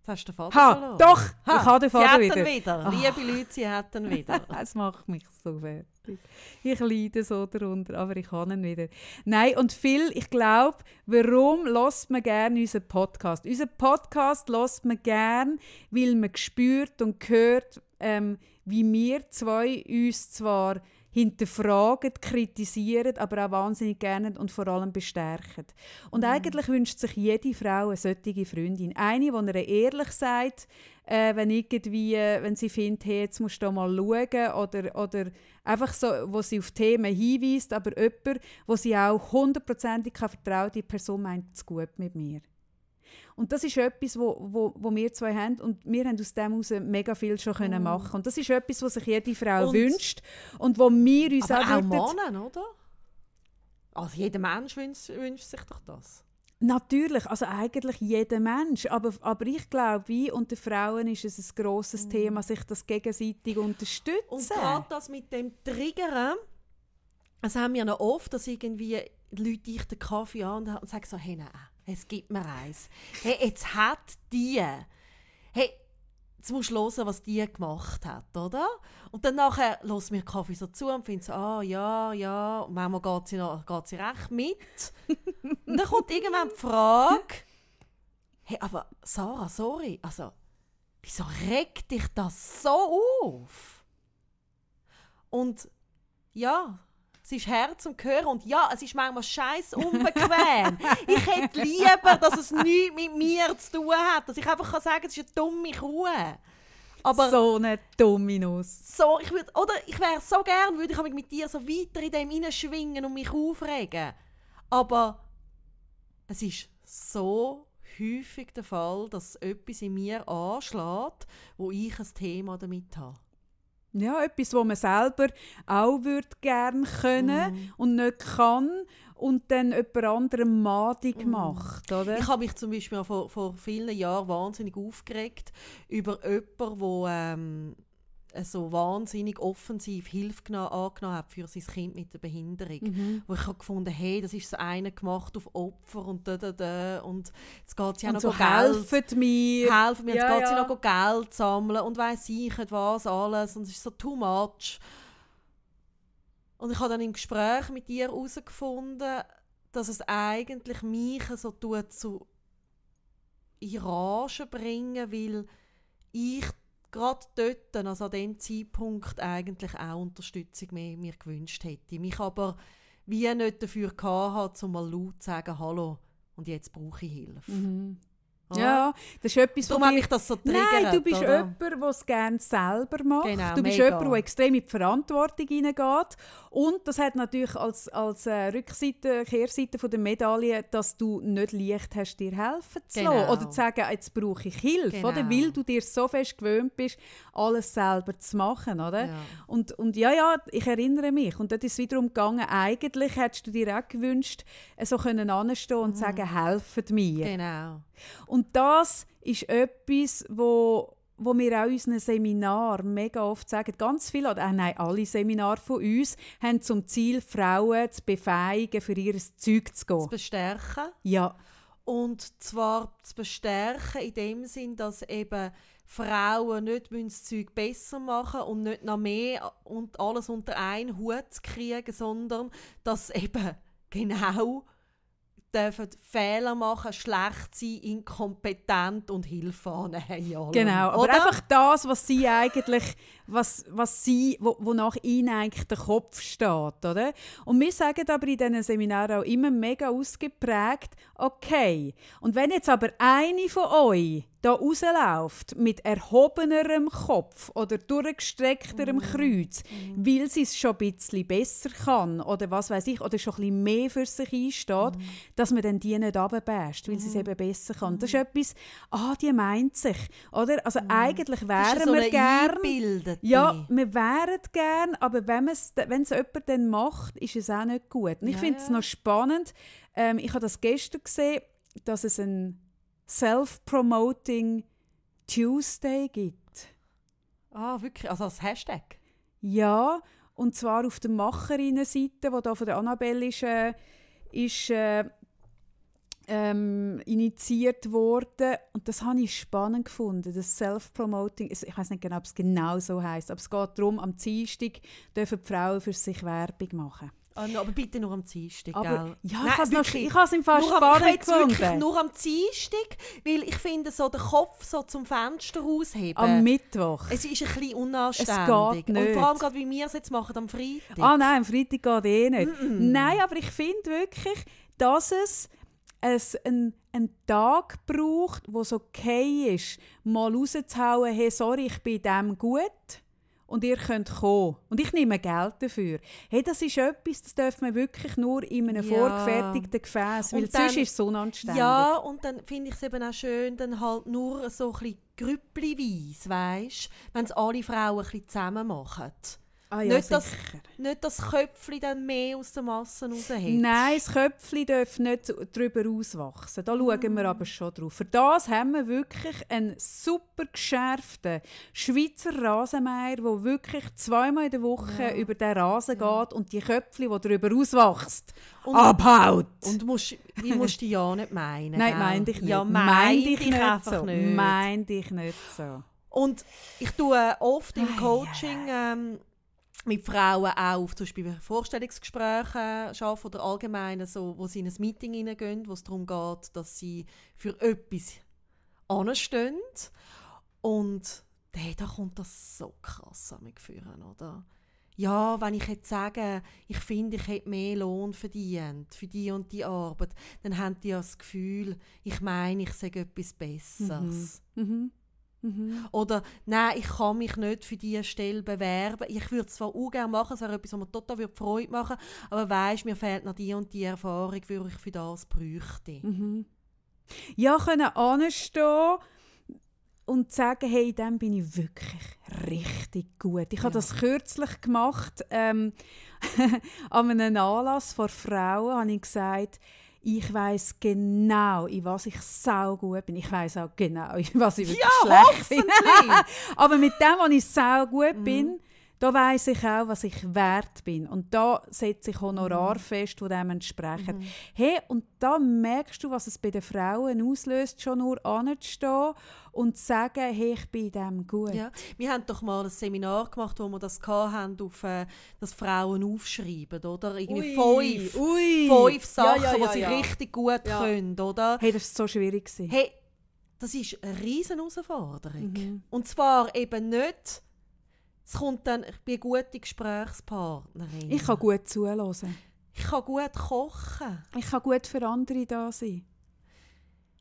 Jetzt hast du den Vater ha, verloren. Doch, ha, ich habe den Vater sie wieder. wieder. Liebe Leute, sie hätten wieder. *laughs* Es macht mich so fertig. Ich leide so darunter, aber ich kann ihn wieder. Nein, und viel, ich glaube, warum lässt man gerne unseren Podcast? Unseren Podcast lässt man gerne, weil man spürt und hört, ähm, wie wir zwei uns zwar hinterfragen, kritisieren, aber auch wahnsinnig gerne und vor allem bestärken. Und mhm. eigentlich wünscht sich jede Frau eine solche Freundin. Eine, die ihr ehrlich sagt, äh, wenn, irgendwie, wenn sie findet, hey, jetzt musst du mal schauen oder, oder einfach so, wo sie auf Themen hinweist, aber jemand, wo sie auch hundertprozentig vertraut, die Person meint es gut mit mir. Und das ist etwas, wo, wo, wo wir zwei haben und wir haben aus dem heraus mega viel schon können mm. machen Und das ist etwas, was sich jede Frau und, wünscht und wo wir uns aber auch, auch Männer, oder? Also jeder Mensch wünscht, wünscht sich doch das. Natürlich, also eigentlich jeder Mensch. Aber, aber ich glaube, wie unter Frauen ist es ein grosses mm. Thema, sich das gegenseitig unterstützen. Und gerade das mit dem Triggern, das haben wir noch oft, dass irgendwie Leute ich den Kaffee an und sagen so, hey, nein, es gibt mir eins. Hey, jetzt hat die. Hey, jetzt musst du hören, was die gemacht hat, oder? Und dann nachher hört mir Kaffee so zu und findet so, ah, ja, ja. Und manchmal geht sie, noch, geht sie recht mit. und dann kommt irgendwann die Frage, hey, aber Sarah, sorry, also, wieso regt dich das so auf? Und ja, es ist Herz und Gehör und ja, es ist manchmal scheiß unbequem. ich hätte lieber, dass es nichts mit mir zu tun hat, dass ich einfach kann sagen, es ist eine dumme Kuh. Aber so eine dumme Nuss. So, ich würd, oder ich wäre so gern, würde ich mich mit dir so weiter in dem hineinschwingen und mich aufregen. Aber es ist so häufig der Fall, dass etwas in mir anschlägt, wo ich ein Thema damit habe. Ja, etwas, was man selber auch würde gerne können mm. und nicht kann und dann jemand anderem madig mm. macht, oder? Ich habe mich zum Beispiel vor, vor vielen Jahren wahnsinnig aufgeregt über jemanden, der ähm, so wahnsinnig offensiv Hilfe angenommen hat für sein Kind mit der Behinderung. Mhm. Wo ich habe gefunden, hey, das ist so einer gemacht auf Opfer und da, da, da. Und jetzt geht sie auch noch so helfen mir. Helfen mir. Jetzt ja, geht sie noch Geld sammeln und weiss ich was alles. Und es ist so too much. Und ich habe dann im Gespräch mit ihr herausgefunden, dass es eigentlich mich so tut, zu in Rage bringen, weil ich gerade dort, also an dem Zeitpunkt, eigentlich auch Unterstützung mehr mir gewünscht hätte. Mich aber wie nicht dafür gehabt, um mal laut zu sagen, hallo, und jetzt brauche ich Hilfe. Mhm. Ja, das ist etwas, Darum habe ich das so triggert, Nein, du bist oder? jemand, der es gerne selber macht. Genau, du bist mega. jemand, der extrem in die Verantwortung hineingeht. Und das hat natürlich als, als äh, Rückseite, Kehrseite von der Medaille, dass du nicht leicht hast, dir helfen zu genau. lassen. Oder zu sagen, jetzt brauche ich Hilfe. Genau. Oder? Weil du dir so fest gewöhnt bist, alles selber zu machen. Oder? Ja. Und, und ja, ja, ich erinnere mich. Und dort ist es wiederum gegangen, eigentlich hättest du dir auch gewünscht, so können anstehen und mhm. sagen, helfet mir. Genau. Und das ist etwas, wo wo wir auch in unseren Seminaren mega oft sagen, ganz viele, oder äh, nein, alle Seminare von uns, haben zum Ziel, Frauen zu befähigen, für ihr Zeug zu gehen. Zu bestärken. Ja. Und zwar zu bestärken in dem Sinn, dass eben Frauen nicht das Zeug besser machen und nicht noch mehr und alles unter einen Hut kriegen, sondern dass eben *laughs* genau dürfen Fehler machen, schlecht sein, inkompetent und Hilfe annehmen. Genau, aber Oder? einfach das, was sie eigentlich was, was sie, wo, wonach ihnen eigentlich der Kopf steht. Oder? Und wir sagen aber in diesen Seminaren auch immer mega ausgeprägt, okay, und wenn jetzt aber eine von euch da rausläuft mit erhobenerem Kopf oder durchgestreckterem mm. Kreuz, mm. weil sie es schon ein bisschen besser kann oder was weiß ich, oder schon ein bisschen mehr für sich einsteht, mm. dass man dann die nicht runterbäst, weil sie es mm. eben besser kann. Das ist mm. etwas, ah, die meint sich, oder? Also mm. eigentlich wären so wir gern... Ja, wir wären gern, aber wenn es jemand dann macht, ist es auch nicht gut. Und ich ja, finde es ja. noch spannend, ähm, ich habe das gestern gesehen, dass es ein Self-Promoting Tuesday gibt. Ah, wirklich? Also als Hashtag? Ja, und zwar auf der Macherinnen-Seite, die da von der Annabelle ist, äh, ist äh, ähm, initiiert worden. Und das habe ich spannend gefunden. Das Self-Promoting, ich weiß nicht genau, ob es genau so heißt, aber es geht darum, am Dienstag dürfen die Frauen für sich Werbung machen. Oh, no, aber bitte nur am Dienstag, gell? Ja, Nein, ich habe es im Fall spannend gefunden. nur am Dienstag, weil ich finde, so den Kopf so zum Fenster rausheben... Am Mittwoch. Es ist ein bisschen unanständig. Es geht nicht. Und vor allem gerade, wie wir es jetzt machen, am Freitag. Ah nein, am Freitag geht eh nicht. Mm -mm. Nein, aber ich finde wirklich, dass es einen, einen Tag braucht, wo es okay ist, mal rauszuhauen, hey, sorry, ich bin dem gut und ihr könnt kommen. Und ich nehme Geld dafür. Hey, das ist etwas, das darf man wirklich nur in einem ja. vorgefertigten Gefäß, weil dann, sonst ist es unanständig. Ja, und dann finde ich es eben auch schön, dann halt nur so ein bisschen grüppelweise, weißt wenn es alle Frauen ein bisschen zusammen machen. Ah, ja, nicht, dass, nicht das Köpfchen dann mehr aus der Masse raushebt. Nein, das Köpfchen darf nicht darüber auswachsen. Da schauen mm. wir aber schon drauf. Für das haben wir wirklich einen super geschärften Schweizer Rasenmeier, der wirklich zweimal in der Woche ja. über den Rasen ja. geht und die Köpfchen, die darüber auswachst, und, abhaut. Und musst, wie musst du ja nicht meinen? Nein, meine ich nicht. Ja, meine mein ich nicht einfach so. nicht. Meine ich nicht so. Und ich tue oft im Coaching... Ähm, mit Frauen auch zum Beispiel Vorstellungsgesprächen arbeiten oder allgemein, so, wo sie in ein Meeting hineingehen, wo es darum geht, dass sie für etwas anstehen. Und hey, da kommt das so krass an mich führen, oder? Ja, wenn ich jetzt sage, ich finde, ich hätte mehr Lohn verdient für die und die Arbeit, dann haben die das Gefühl, ich meine, ich sage etwas Besseres. Mhm. Mhm. Mhm. Oder nein, ich kann mich nicht für diese Stelle bewerben. Ich würde es zwar auch gerne machen, es wäre etwas, was mir total Freude machen aber weisst, mir fehlt noch die und die Erfahrung, die ich für das bräuchte. Mhm. Ja, können anstehen und sagen, hey, dann bin ich wirklich richtig gut. Ich ja. habe das kürzlich gemacht, ähm, *laughs* an einem Anlass vor Frauen, habe ich gesagt, ich weiß genau, in was ich sau gut bin. Ich weiß auch genau, in was ich wirklich ja, schlecht bin. *laughs* Aber mit dem, was ich sau gut mhm. bin, da weiß ich auch, was ich wert bin. Und da setze ich Honorar mhm. fest, die dem entsprechen. Mhm. Hey, und da merkst du, was es bei den Frauen auslöst, schon nur anzustehen und zu sagen, hey, ich bin dem gut. Ja. Wir haben doch mal ein Seminar gemacht, wo wir das hatten, auf, äh, dass Frauen aufschreiben, oder? Irgendwie ui, fünf, ui. fünf Sachen, ja, ja, ja, die sie richtig gut können, oder? Hey, das war so schwierig. Hey, das ist eine riesen Herausforderung. Mhm. Und zwar eben nicht es kommt dann, ich bin eine gute Gesprächspartnerin. Ich kann gut zuhören. Ich kann gut kochen. Ich kann gut für andere da sein.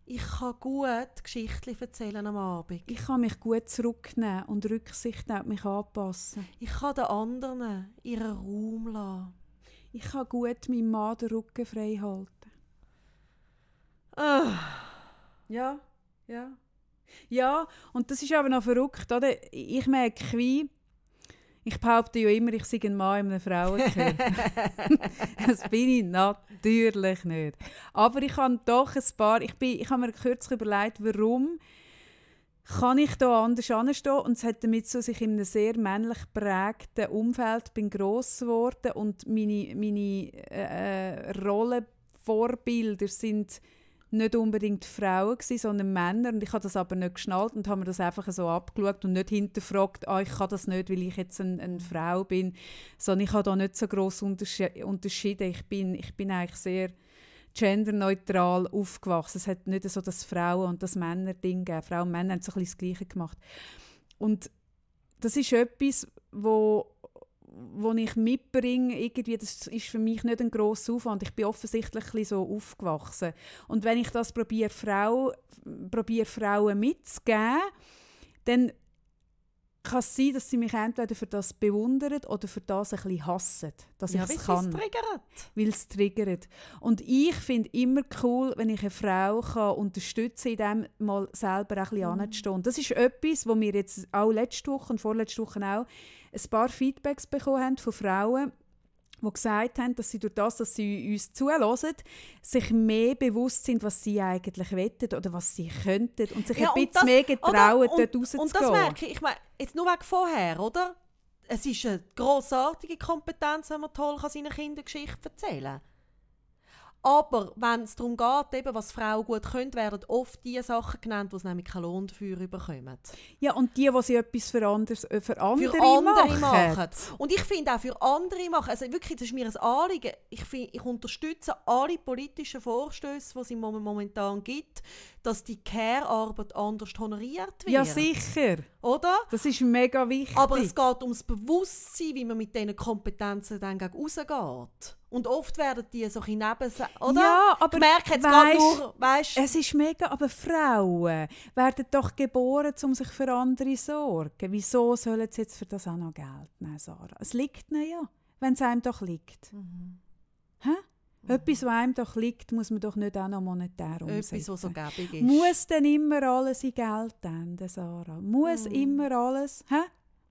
Ich kann gut Geschichten erzählen am Abend. Ich kann mich gut zurücknehmen und Rücksicht und mich anpassen. Ich kann den anderen ihren Raum lassen. Ich kann gut meinem Mann den Rücken frei halten. Ah. Ja, ja. Ja, und das ist aber noch verrückt, oder? Ich merke, wie ich behaupte ja immer, ich sei ein Mann in einem Frauenkörper. *laughs* das bin ich natürlich nicht. Aber ich habe doch ein paar, ich, bin, ich habe mir kürzlich überlegt, warum kann ich da anders anstehen und es hat damit so, dass ich in einem sehr männlich prägten Umfeld bin gross geworden und meine, meine äh, äh Rollenvorbilder sind nicht unbedingt Frauen gewesen, sondern Männer und ich habe das aber nicht geschnallt und habe mir das einfach so abgeschaut und nicht hinterfragt, ah, ich kann das nicht, weil ich jetzt eine, eine Frau bin, sondern ich habe da nicht so groß unterschieden. Ich bin, ich bin eigentlich sehr genderneutral aufgewachsen. Es hat nicht so das Frauen- und das Männer-Ding gegeben. Frauen und Männer haben so ein bisschen das Gleiche gemacht. Und das ist etwas, wo wo ich mitbringe, irgendwie, das ist für mich nicht ein grosser Aufwand. Ich bin offensichtlich so aufgewachsen. Und wenn ich das probiere, Frau, probiere Frauen mitzugeben, dann kann es sein, dass sie mich entweder für das bewundern oder für das ein bisschen hassen, dass ja, ich es kann. triggert. Weil es triggert. Und ich finde immer cool, wenn ich eine Frau kann unterstützen kann, in dem mal selber ein bisschen Mhm. anzustehen. Das ist etwas, wo wir jetzt auch letzte Woche und vorletzte Woche auch ein paar Feedbacks bekommen haben von Frauen, die gesagt haben, dass sie durch das, dass sie uns zuhören, sich mehr bewusst sind, was sie eigentlich wettet oder was sie könnten und sich Ja, ein bisschen das- mehr oder? getrauen, Und- dort rauszugehen. Und das merke ich, ich meine, jetzt nur wegen vorher, oder? Es ist eine grossartige Kompetenz, wenn man toll Kindern Geschichten erzählen kann. Aber wenn es darum geht, eben, was Frauen gut können, werden oft die Sachen genannt, die sie nämlich keinen Lohn dafür bekommen. Ja, und die, die sie etwas für, anders, äh, für andere, für andere machen. machen. Und ich finde auch für andere machen, also wirklich, das ist mir ein Anliegen, ich, find, ich unterstütze alle politischen Vorstöße, die es im Moment momentan gibt, dass die Care-Arbeit anders honoriert wird. Ja, sicher. Oder? Das ist mega wichtig. Aber es geht ums Bewusstsein, wie man mit diesen Kompetenzen dann rausgeht. Und oft werden die so ein neben, oder? Ja, aber ich jetzt weisst- nur, weißt, Es ist mega, aber Frauen werden doch geboren, um sich für andere zu sorgen. Wieso sollen sie jetzt für das auch noch Geld nehmen, Sarah? Es liegt ihnen ja, wenn es einem doch liegt. Mhm. Hä? Etwas, was einem doch liegt, muss man doch nicht auch noch monetär umsetzen. etwas, was so gäbig ist. Muss denn immer alles in Geld enden, Sarah? Muss immer alles, hä?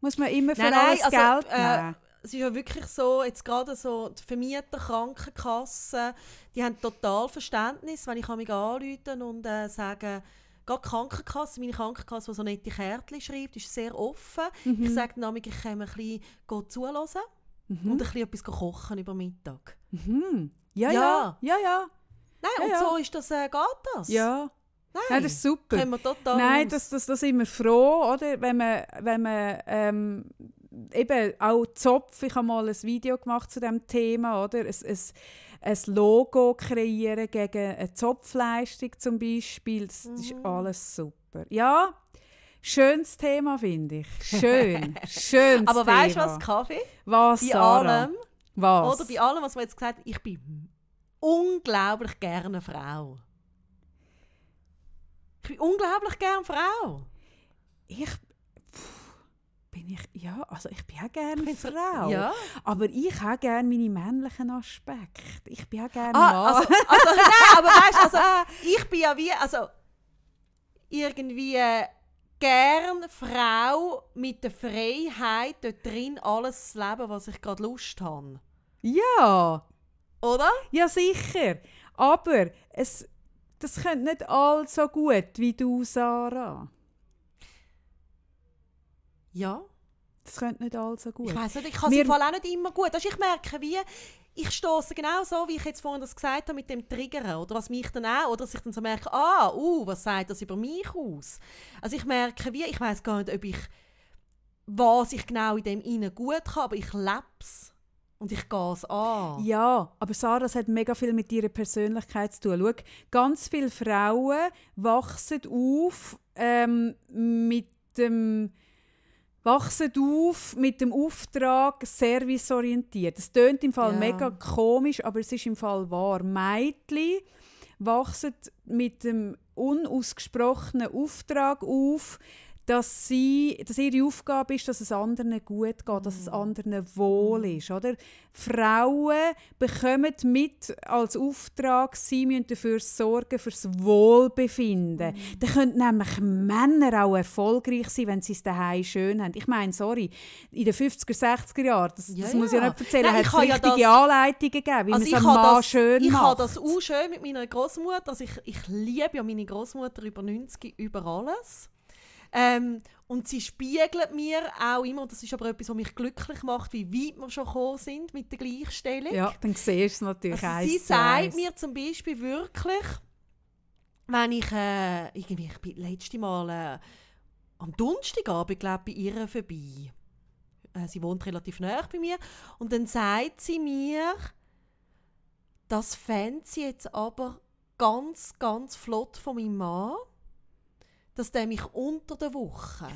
Muss man immer für Nein, nein, alles also, Geld äh, nehmen? Es ist ja wirklich so, jetzt gerade so die Vermieter, Krankenkassen, die haben total Verständnis, wenn ich mich anrufe und äh, sage, gerade die Krankenkasse, meine Krankenkasse, die so nette Kärtchen schreibt, ist sehr offen. Mhm. Ich sage dann, ich kann ein bisschen zuhören und ein bisschen etwas kochen über Mittag. Mhm. Ja, Ja. ja, ja, ja. Nein, Ja, und ja. so ist das, äh, geht das. ja. Nein, Nein, das ist super. können wir total Nein, aus. das, das, das sind wir froh, oder? Wenn man, wenn man ähm, eben auch Zopf, ich habe mal ein Video gemacht zu dem Thema, oder? Ein, ein, ein Logo kreieren gegen eine Zopfleistung zum Beispiel, das, das ist Mhm. alles super. Ja, schönes Thema, finde ich. Schön, *laughs* schönes Aber weißt du was, Kaffee? Was, Bei Sarah? allem, Was? oder bei allem, was wir jetzt gesagt haben, ich bin unglaublich gerne Frau. Ich bin unglaublich gerne Frau. ich bin ich ja also ich bin auch gerne Find's- Frau Ja. aber ich habe gerne meine männlichen Aspekte ich bin auch gerne Ah, Mann also, also, nein, aber weißt du, also, ich bin ja wie, also, irgendwie äh, gern Frau mit der Freiheit, dort drin alles zu leben, was ich gerade Lust habe. ja Oder? ja sicher aber es das könnte nicht all so gut wie du Sarah Ja. Das könnte nicht all so gut Ich weiß nicht, ich kann es im Fall auch nicht immer gut. Also ich merke, wie ich stoße genau so, wie ich jetzt vorhin das gesagt habe mit dem Triggern oder was mich dann auch, oder dass ich dann so merke, ah, uh, was sagt das über mich aus? Also ich merke, wie ich weiß gar nicht, ob ich was ich genau in dem innen gut kann, aber ich lebe es und ich gehe es an. Ja, aber Sarah, das hat mega viel mit ihrer Persönlichkeit zu tun. Schau, ganz viele Frauen wachsen auf ähm, mit dem wachsen auf mit dem Auftrag serviceorientiert. Das tönt im Fall Ja. mega komisch, aber es ist im Fall wahr. Mädchen wachsen mit dem unausgesprochenen Auftrag auf, dass, sie, dass ihre Aufgabe ist, dass es anderen gut geht, dass es anderen wohl ist. Oder? Frauen bekommen mit als Auftrag, sie müssen dafür sorgen, für das Wohlbefinden. Dann können nämlich Männer auch erfolgreich sein, wenn sie es daheim schön haben. Ich meine, sorry, in den 50er, 60er Jahren, das, Ja, das muss ich ja ja. nicht erzählen, hat ich es ja richtige das- Anleitungen gegeben, wie Also man ich es einem Mann das, schön ich macht. habe das auch schön mit meiner Großmutter. Also ich, ich liebe ja meine Großmutter über 90 über alles. Ähm, und sie spiegelt mir auch immer, und das ist aber etwas, was mich glücklich macht, wie weit wir schon gekommen sind mit der Gleichstellung. Ja, dann siehst du es natürlich Also sie sagt mir zum Beispiel wirklich, wenn ich äh, irgendwie, ich bin letzte Mal äh, am Donnerstagabend, glaube bei ihr vorbei. Äh, sie wohnt relativ nah bei mir. Und dann sagt sie mir, das fände sie jetzt aber ganz, ganz flott von meinem Mann, dass der mich unter der Woche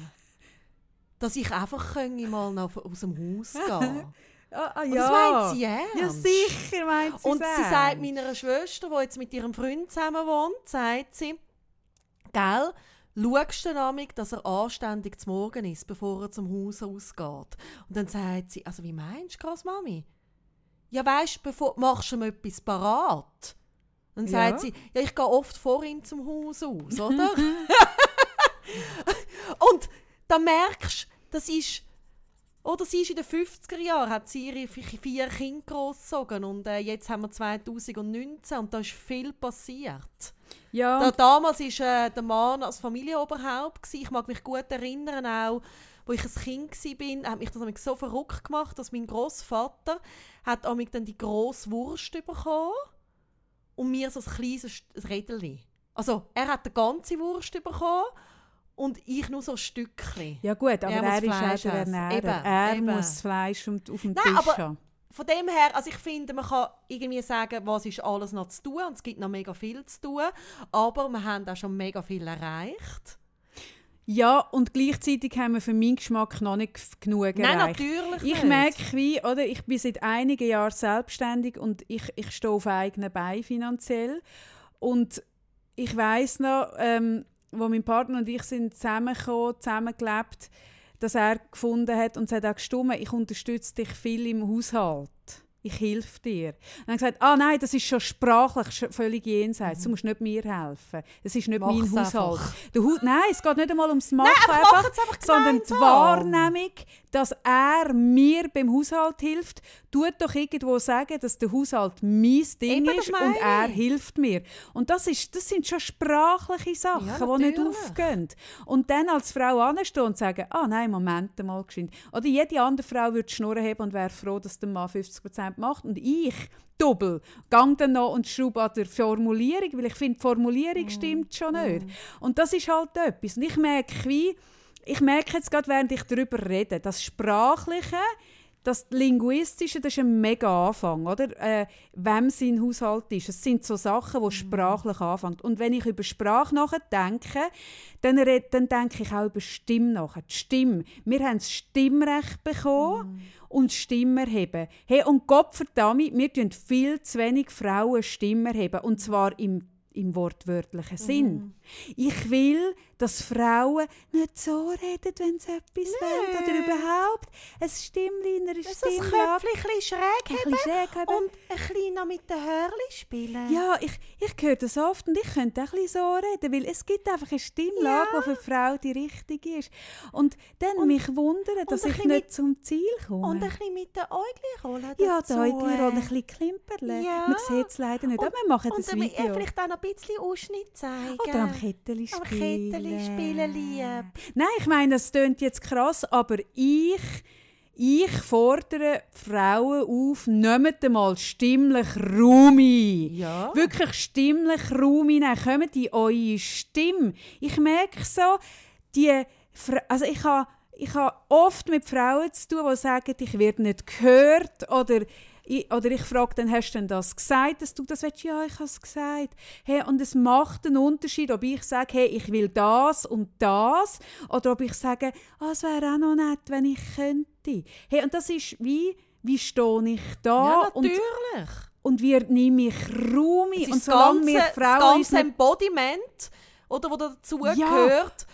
dass ich einfach könnte mal noch aus dem Haus *laughs* gehen Ah, ah, ja. Das meint sie ernst. Ja, sicher meint sie Und sie ernst. sagt meiner Schwester, die jetzt mit ihrem Freund zusammen wohnt, sagt sie, gell, schaust du damit, dass er anständig zum Morgen ist, bevor er zum Haus ausgeht. Und dann sagt sie, also wie meinst du, Großmami? Ja, weißt du, bevor machst du ihm etwas parat? Dann Ja. sagt sie, ja, ich gehe oft vor ihm zum Haus aus, oder? *laughs* *laughs* Und da merkst du, das ist oder sie ist in den 50er Jahren, hat sie ihre vi- vier Kinder großgezogen und äh, jetzt haben wir 2019 und da ist viel passiert. Ja, Da, damals war äh, der Mann als Familienoberhaupt. Gewesen. Ich mag mich gut erinnern, auch wo ich ein Kind war, hat mich das so verrückt gemacht, dass mein Großvater hat dann die grosse Wurst bekommen und mir so ein kleines Rädchen. Also er hat die ganze Wurst bekommen und ich nur so ein Stückchen. ja gut, aber Er er, ist Fleisch der. Ernährer. Eben, er eben. muss das Fleisch auf dem Nein, Tisch aber- haben. Von dem her, also ich finde, man kann irgendwie sagen, was ist alles noch zu tun und es gibt noch mega viel zu tun, aber wir haben auch schon mega viel erreicht. Ja, und gleichzeitig haben wir für meinen Geschmack noch nicht genug erreicht. Nein, natürlich Ich merke, wie, oder, ich bin seit einigen Jahren selbstständig und ich, ich stehe auf eigenen Beinen finanziell. Und ich weiß noch, ähm, wo mein Partner und ich sind zusammengekommen, zusammengelebt, dass er gefunden hat und es hat auch gestimmt, ich unterstütze dich viel im Haushalt. Ich helfe dir. Und hat gesagt, ah nein, das ist schon sprachlich völlig jenseits. Du musst nicht mir helfen. Es ist nicht Mach's mein Haushalt. Der Hu nein, es geht nicht einmal ums Machen, aber einfach, einfach sondern die. Wahrnehmung, dass er mir beim Haushalt hilft, tut doch irgendwo sagen, dass der Haushalt mein Ding Eben, das ist und er hilft mir. Und das, ist, das sind schon sprachliche Sachen, Ja, die nicht aufgehen. Und dann als Frau anstehen und sagen, ah nein, Moment mal geschwind. Oder jede andere Frau würde Schnurren haben und wäre froh, dass der Mann 50% macht. Und ich, doppel, gang dann noch und schraube an der Formulierung, weil ich finde, die Formulierung stimmt schon nicht. Und das ist halt etwas. Und ich merke, wie, ich merke jetzt gerade, während ich darüber rede, das Sprachliche, das Linguistische, das ist ein mega Anfang, oder? Äh, wem sein Haushalt ist. Es sind so Sachen, die sprachlich anfangen. Und wenn ich über Sprache nachdenke, dann, dann denke ich auch über Stimme nach. Die Stimme. Wir haben das Stimmrecht bekommen und Stimme erheben. Hey, und Gott verdammt, wir tun viel zu wenig Frauen Stimme erheben. Und zwar im im wortwörtlichen Sinn. Ich will, dass Frauen nicht so reden, wenn sie etwas wollen oder überhaupt ein Stimmchen in einer So das Stimmlage Köpfchen ein bisschen schräg ein haben schräg haben. und ein bisschen noch mit den Hörli spielen. Ja, ich, ich höre das oft und ich könnte auch ein bisschen so reden, weil es gibt einfach eine Stimmlage, die für die Frau die richtige ist. Und dann mich wundern, dass ich nicht mit- zum Ziel komme. Und ein bisschen mit den Äuglein rollen ja, die Rolle ein bisschen klimperle. Ja. Man sieht es leider nicht, aber wir machen Und das Video. vielleicht auch noch ein bisschen Ausschnitt zeigen. Oder Ketteli spielen. Ketteli spielen lieb. Nein, ich meine, das klingt jetzt krass, aber ich, ich fordere Frauen auf, nehmt einmal stimmlich Raum ein. Ja. Wirklich stimmlich Raum ein. Kommt in eure Stimme. Ich merke so, die, also ich habe ich habe oft mit Frauen zu tun, die sagen, ich werde nicht gehört oder ich, oder ich frage dann, hast du denn das gesagt, dass du das willst? Ja, ich habe es gesagt. Hey, und es macht einen Unterschied, ob ich sage, hey, ich will das und das, oder ob ich sage, ah, es wäre auch noch nett, wenn ich könnte. Hey, und das ist wie, wie stehe ich da Ja, und, natürlich. und wie nehme ich Raum Und das solange ganze, wir das Frauen uns ganze Embodiment, oder, wo dazu Ja. gehört,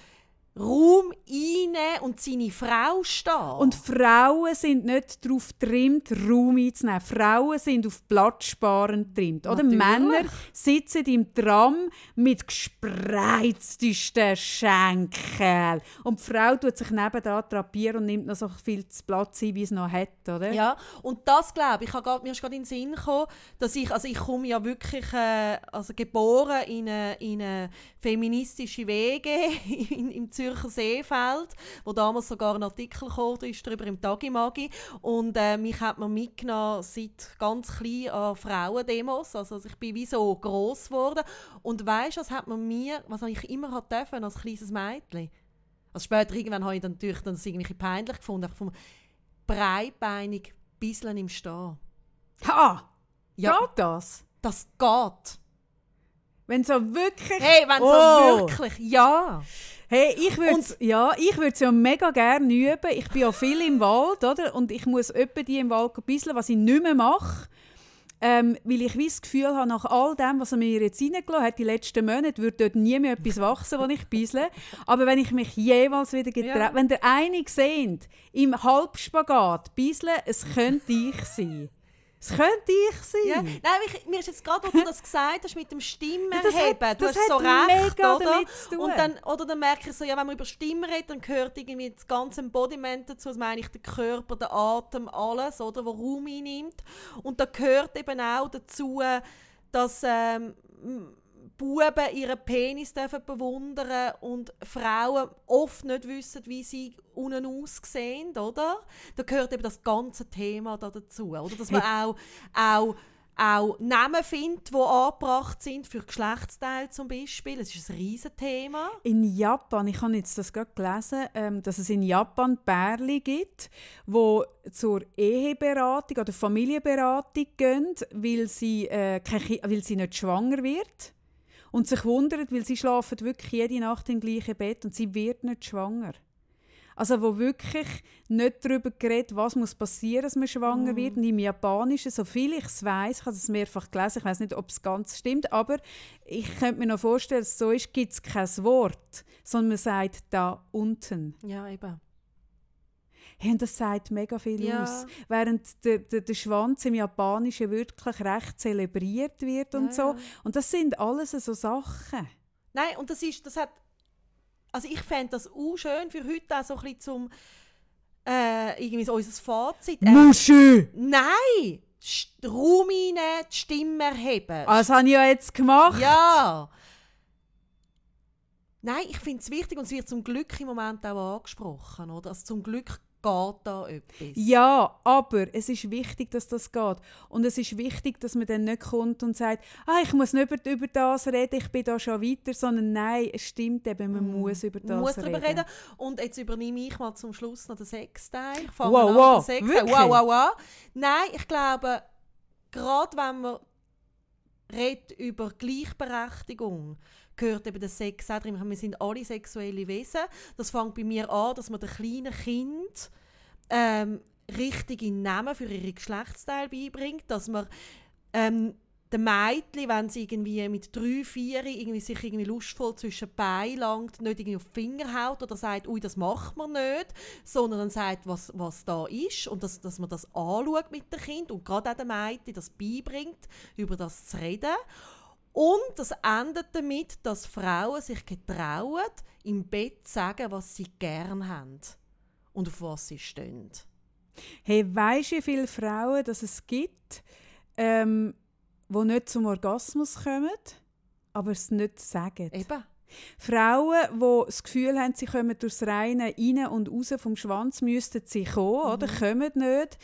Raum einnehmen und seine Frau stehen. Und Frauen sind nicht darauf getrimmt, Raum einzunehmen. Frauen sind auf Platzsparen getrimmt. Oder Natürlich. Männer sitzen im Tram mit gespreiztesten Schenkeln. Und die Frau tut sich nebenan drapieren und nimmt noch so viel Platz ein, wie es noch hat. Oder? Ja, und das glaube ich, grad- mir ist gerade in den Sinn gekommen, dass ich, also ich komme ja wirklich, äh, also geboren in eine, in eine feministische Wege *laughs* in, im Zürcher Seefeld, wo damals sogar ein Artikel gekommen ist darüber im Tagimagi und äh, mich hat man mitgenommen seit ganz klein an Frauendemos, also ich bin wie so groß geworden und weißt, was hat man mir, was ich immer hat dürfen als kleines Mädchen. Also später irgendwann habe ich dann natürlich dann irgendwie peinlich gefunden, ich gefunden, breitbeinig, bisschen im Stehen. Ha! Ja, Geht das? das geht. Wenn so wirklich... Hey, wenn Oh. so wirklich, ja. Hey, ich würde ja, ich würde ja mega gerne üben. Ich bin ja viel im Wald, oder? Und ich muss öppe die im Wald bisseln, was ich nicht mehr mache. Ähm, weil ich wie das Gefühl habe, nach all dem, was er mir jetzt reingelassen hat, die letzten Monate, würde dort nie mehr etwas wachsen, was ich bissle. Aber wenn ich mich jeweils wieder getraue, Ja. wenn der eine seht, im Halbspagat bisseln, es könnte ich sein. Es könnte ich sein. ja. Nein, ich, mir ist jetzt gerade, wo du das gesagt hast, mit dem Stimmenheben, Ja, das hat- du hast so recht, oder? Und dann, oder dann merke ich so, ja, wenn man über Stimmen redet, dann gehört irgendwie das ganze Embodiment dazu, das meine ich der Körper, der Atem, alles, oder, wo Raum einnimmt. Und da gehört eben auch dazu, dass ähm, Buben ihren Penis dürfen bewundern und Frauen oft nicht wissen, wie sie unten aussehen, oder? Da gehört eben das ganze Thema da dazu, oder? Dass man auch, auch, auch Namen findet, die angebracht sind für Geschlechtsteile zum Beispiel. Das ist ein riesen Thema. In Japan, ich habe jetzt das gerade gelesen, ähm, dass es in Japan Pärchen gibt, wo zur Eheberatung oder Familienberatung gehen, weil sie, äh, kein Ki- weil sie nicht schwanger wird. Und sich wundern, weil sie schlafen wirklich jede Nacht im gleichen Bett und sie wird nicht schwanger. Also wo wirklich nicht darüber geredet, was muss passieren, dass man schwanger wird. Und im Japanischen, so viel ich es weiß, ich habe es mehrfach gelesen, ich weiß nicht, ob es ganz stimmt, aber ich könnte mir noch vorstellen, dass es so ist, gibt es kein Wort, sondern man sagt da unten. Ja, eben. Hey, und das sagt mega viel Ja. aus. Während der, der, der Schwanz im Japanischen wirklich recht zelebriert wird und Ja, so. Und das sind alles so Sachen. Nein, und das ist, das hat, also ich fände das auch schön für heute auch so ein bisschen zum, äh, irgendwie so unser Fazit. Äh, Muschi! nein! Raum rein, die Stimme erheben. Das habe ich ja jetzt gemacht. Ja! Nein, ich finde es wichtig und es wird zum Glück im Moment auch angesprochen, oder? Also zum Glück geht da etwas. Ja, aber es ist wichtig, dass das geht. Und es ist wichtig, dass man dann nicht kommt und sagt, ah, ich muss nicht über, über das reden, ich bin da schon weiter, sondern nein, es stimmt eben, man muss über das Man muss reden. darüber reden. Und jetzt übernehme ich mal zum Schluss noch den Sexteil. Ich fange Wow, an wow, Sexteil. wirklich? Wow, wow, wow. Nein, ich glaube, gerade wenn man redet über Gleichberechtigung, gehört eben der Sex auch drin. Wir sind alle sexuelle Wesen. Das fängt bei mir an, dass man den kleinen Kind ähm, richtige Namen für ihre Geschlechtsteile beibringt, dass man ähm, den Mädchen, wenn sie irgendwie mit drei, vier irgendwie sich irgendwie lustvoll zwischen die Beine langt, nicht irgendwie auf die Finger haut oder sagt, ui, das macht man nicht, sondern dann sagt, was, was da ist und dass, dass man das anschaut mit dem Kind und gerade auch den Mädchen das beibringt, über das zu reden. Und das endet damit, dass Frauen sich getrauen, im Bett zu sagen, was sie gern haben und auf was sie stehen. Hey, weisst du, wie viele Frauen dass es gibt, ähm, die nicht zum Orgasmus kommen, aber es nicht sagen? Eben. Frauen, die das Gefühl haben, sie kommen durchs Reine rein und raus vom Schwanz, müssten sie kommen, oder? Kommen nicht,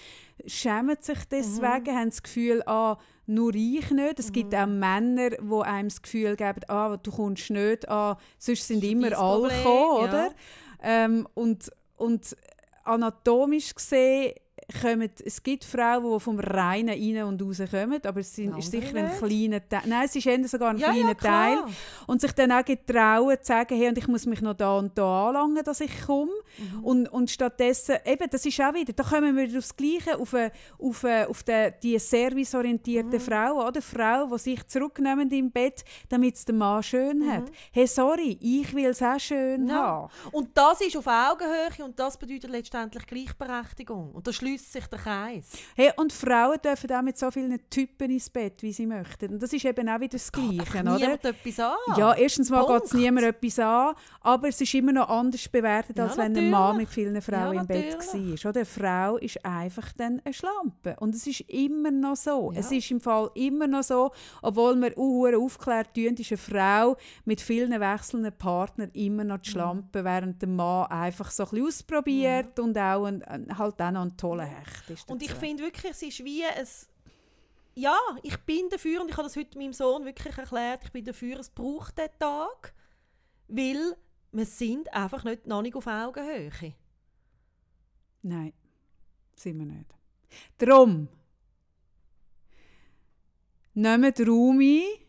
schämen sich deswegen, haben das Gefühl, ah, nur ich nicht. Es gibt auch Männer, die einem das Gefühl geben, ah, du kommst nicht, ah, sonst sind immer alle gekommen, ja. oder? Ähm, und, und anatomisch gesehen kommen, es gibt Frauen, die vom Reinen rein und raus kommen, aber es sind, ist sicher ein kleiner Teil. Nein, es ist eher sogar ein Ja, kleiner ja. Teil. Und sich dann auch getrauen, zu sagen, hey, und ich muss mich noch da und da anlangen, dass ich komme. Mhm. Und, und stattdessen, eben, das ist auch wieder, da kommen wir wieder aufs Gleiche, auf, eine, auf, eine, auf die, die serviceorientierte Mhm. Frau, oder? Frau, die sich zurücknehmen im Bett, damit es der Mann schön Mhm. hat. Hey, sorry, ich will es auch schön Ja. haben. Und das ist auf Augenhöhe und das bedeutet letztendlich Gleichberechtigung. Und da schließt sich der Kreis. Hey, und Frauen dürfen auch mit so vielen Typen ins Bett, wie sie möchten. Und das ist eben auch wieder das Gleiche, oder? Niemand etwas an. Ja, erstens mal geht es niemand etwas an, aber es ist immer noch anders bewertet, Ja, als wenn ein Mann mit vielen Frauen Ja, im Bett war. Oder? Eine Frau ist einfach dann eine Schlampe. Und es ist immer noch so. Ja. Es ist im Fall immer noch so, obwohl wir uh, aufklärt tun, ist eine Frau mit vielen wechselnden Partnern immer noch die Schlampe, während der Mann einfach so ein bisschen ausprobiert und auch ein, halt auch noch ein toller Hecht ist. Und ich dazu. finde wirklich, es ist wie ein... Ja, ich bin dafür und ich habe das heute meinem Sohn wirklich erklärt, ich bin dafür, es braucht den Tag, weil wir sind einfach nicht, noch nicht auf Augenhöhe. Nein, sind wir nicht. Drum nehmt Raum ein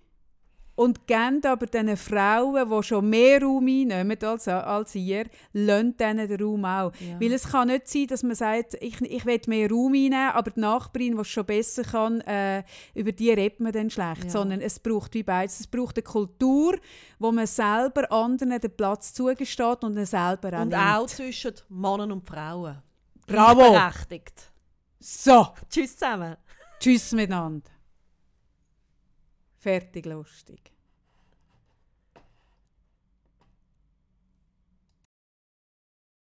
und geben aber diesen Frauen, die schon mehr Raum einnehmen als, als ihr, lasst denen den Raum auch. Ja. Weil es kann nicht sein, dass man sagt, ich, ich will mehr Raum einnehmen, aber die Nachbarin, die es schon besser kann, äh, über die redet man dann schlecht. Ja. Sondern es braucht wie beides. Es braucht eine Kultur, wo man selber anderen den Platz zugesteht und selber auch Und nimmt. auch zwischen Männern und Frauen. Bravo! Berechtigt. So, Tschüss zusammen. tschüss miteinander. Fertig lustig.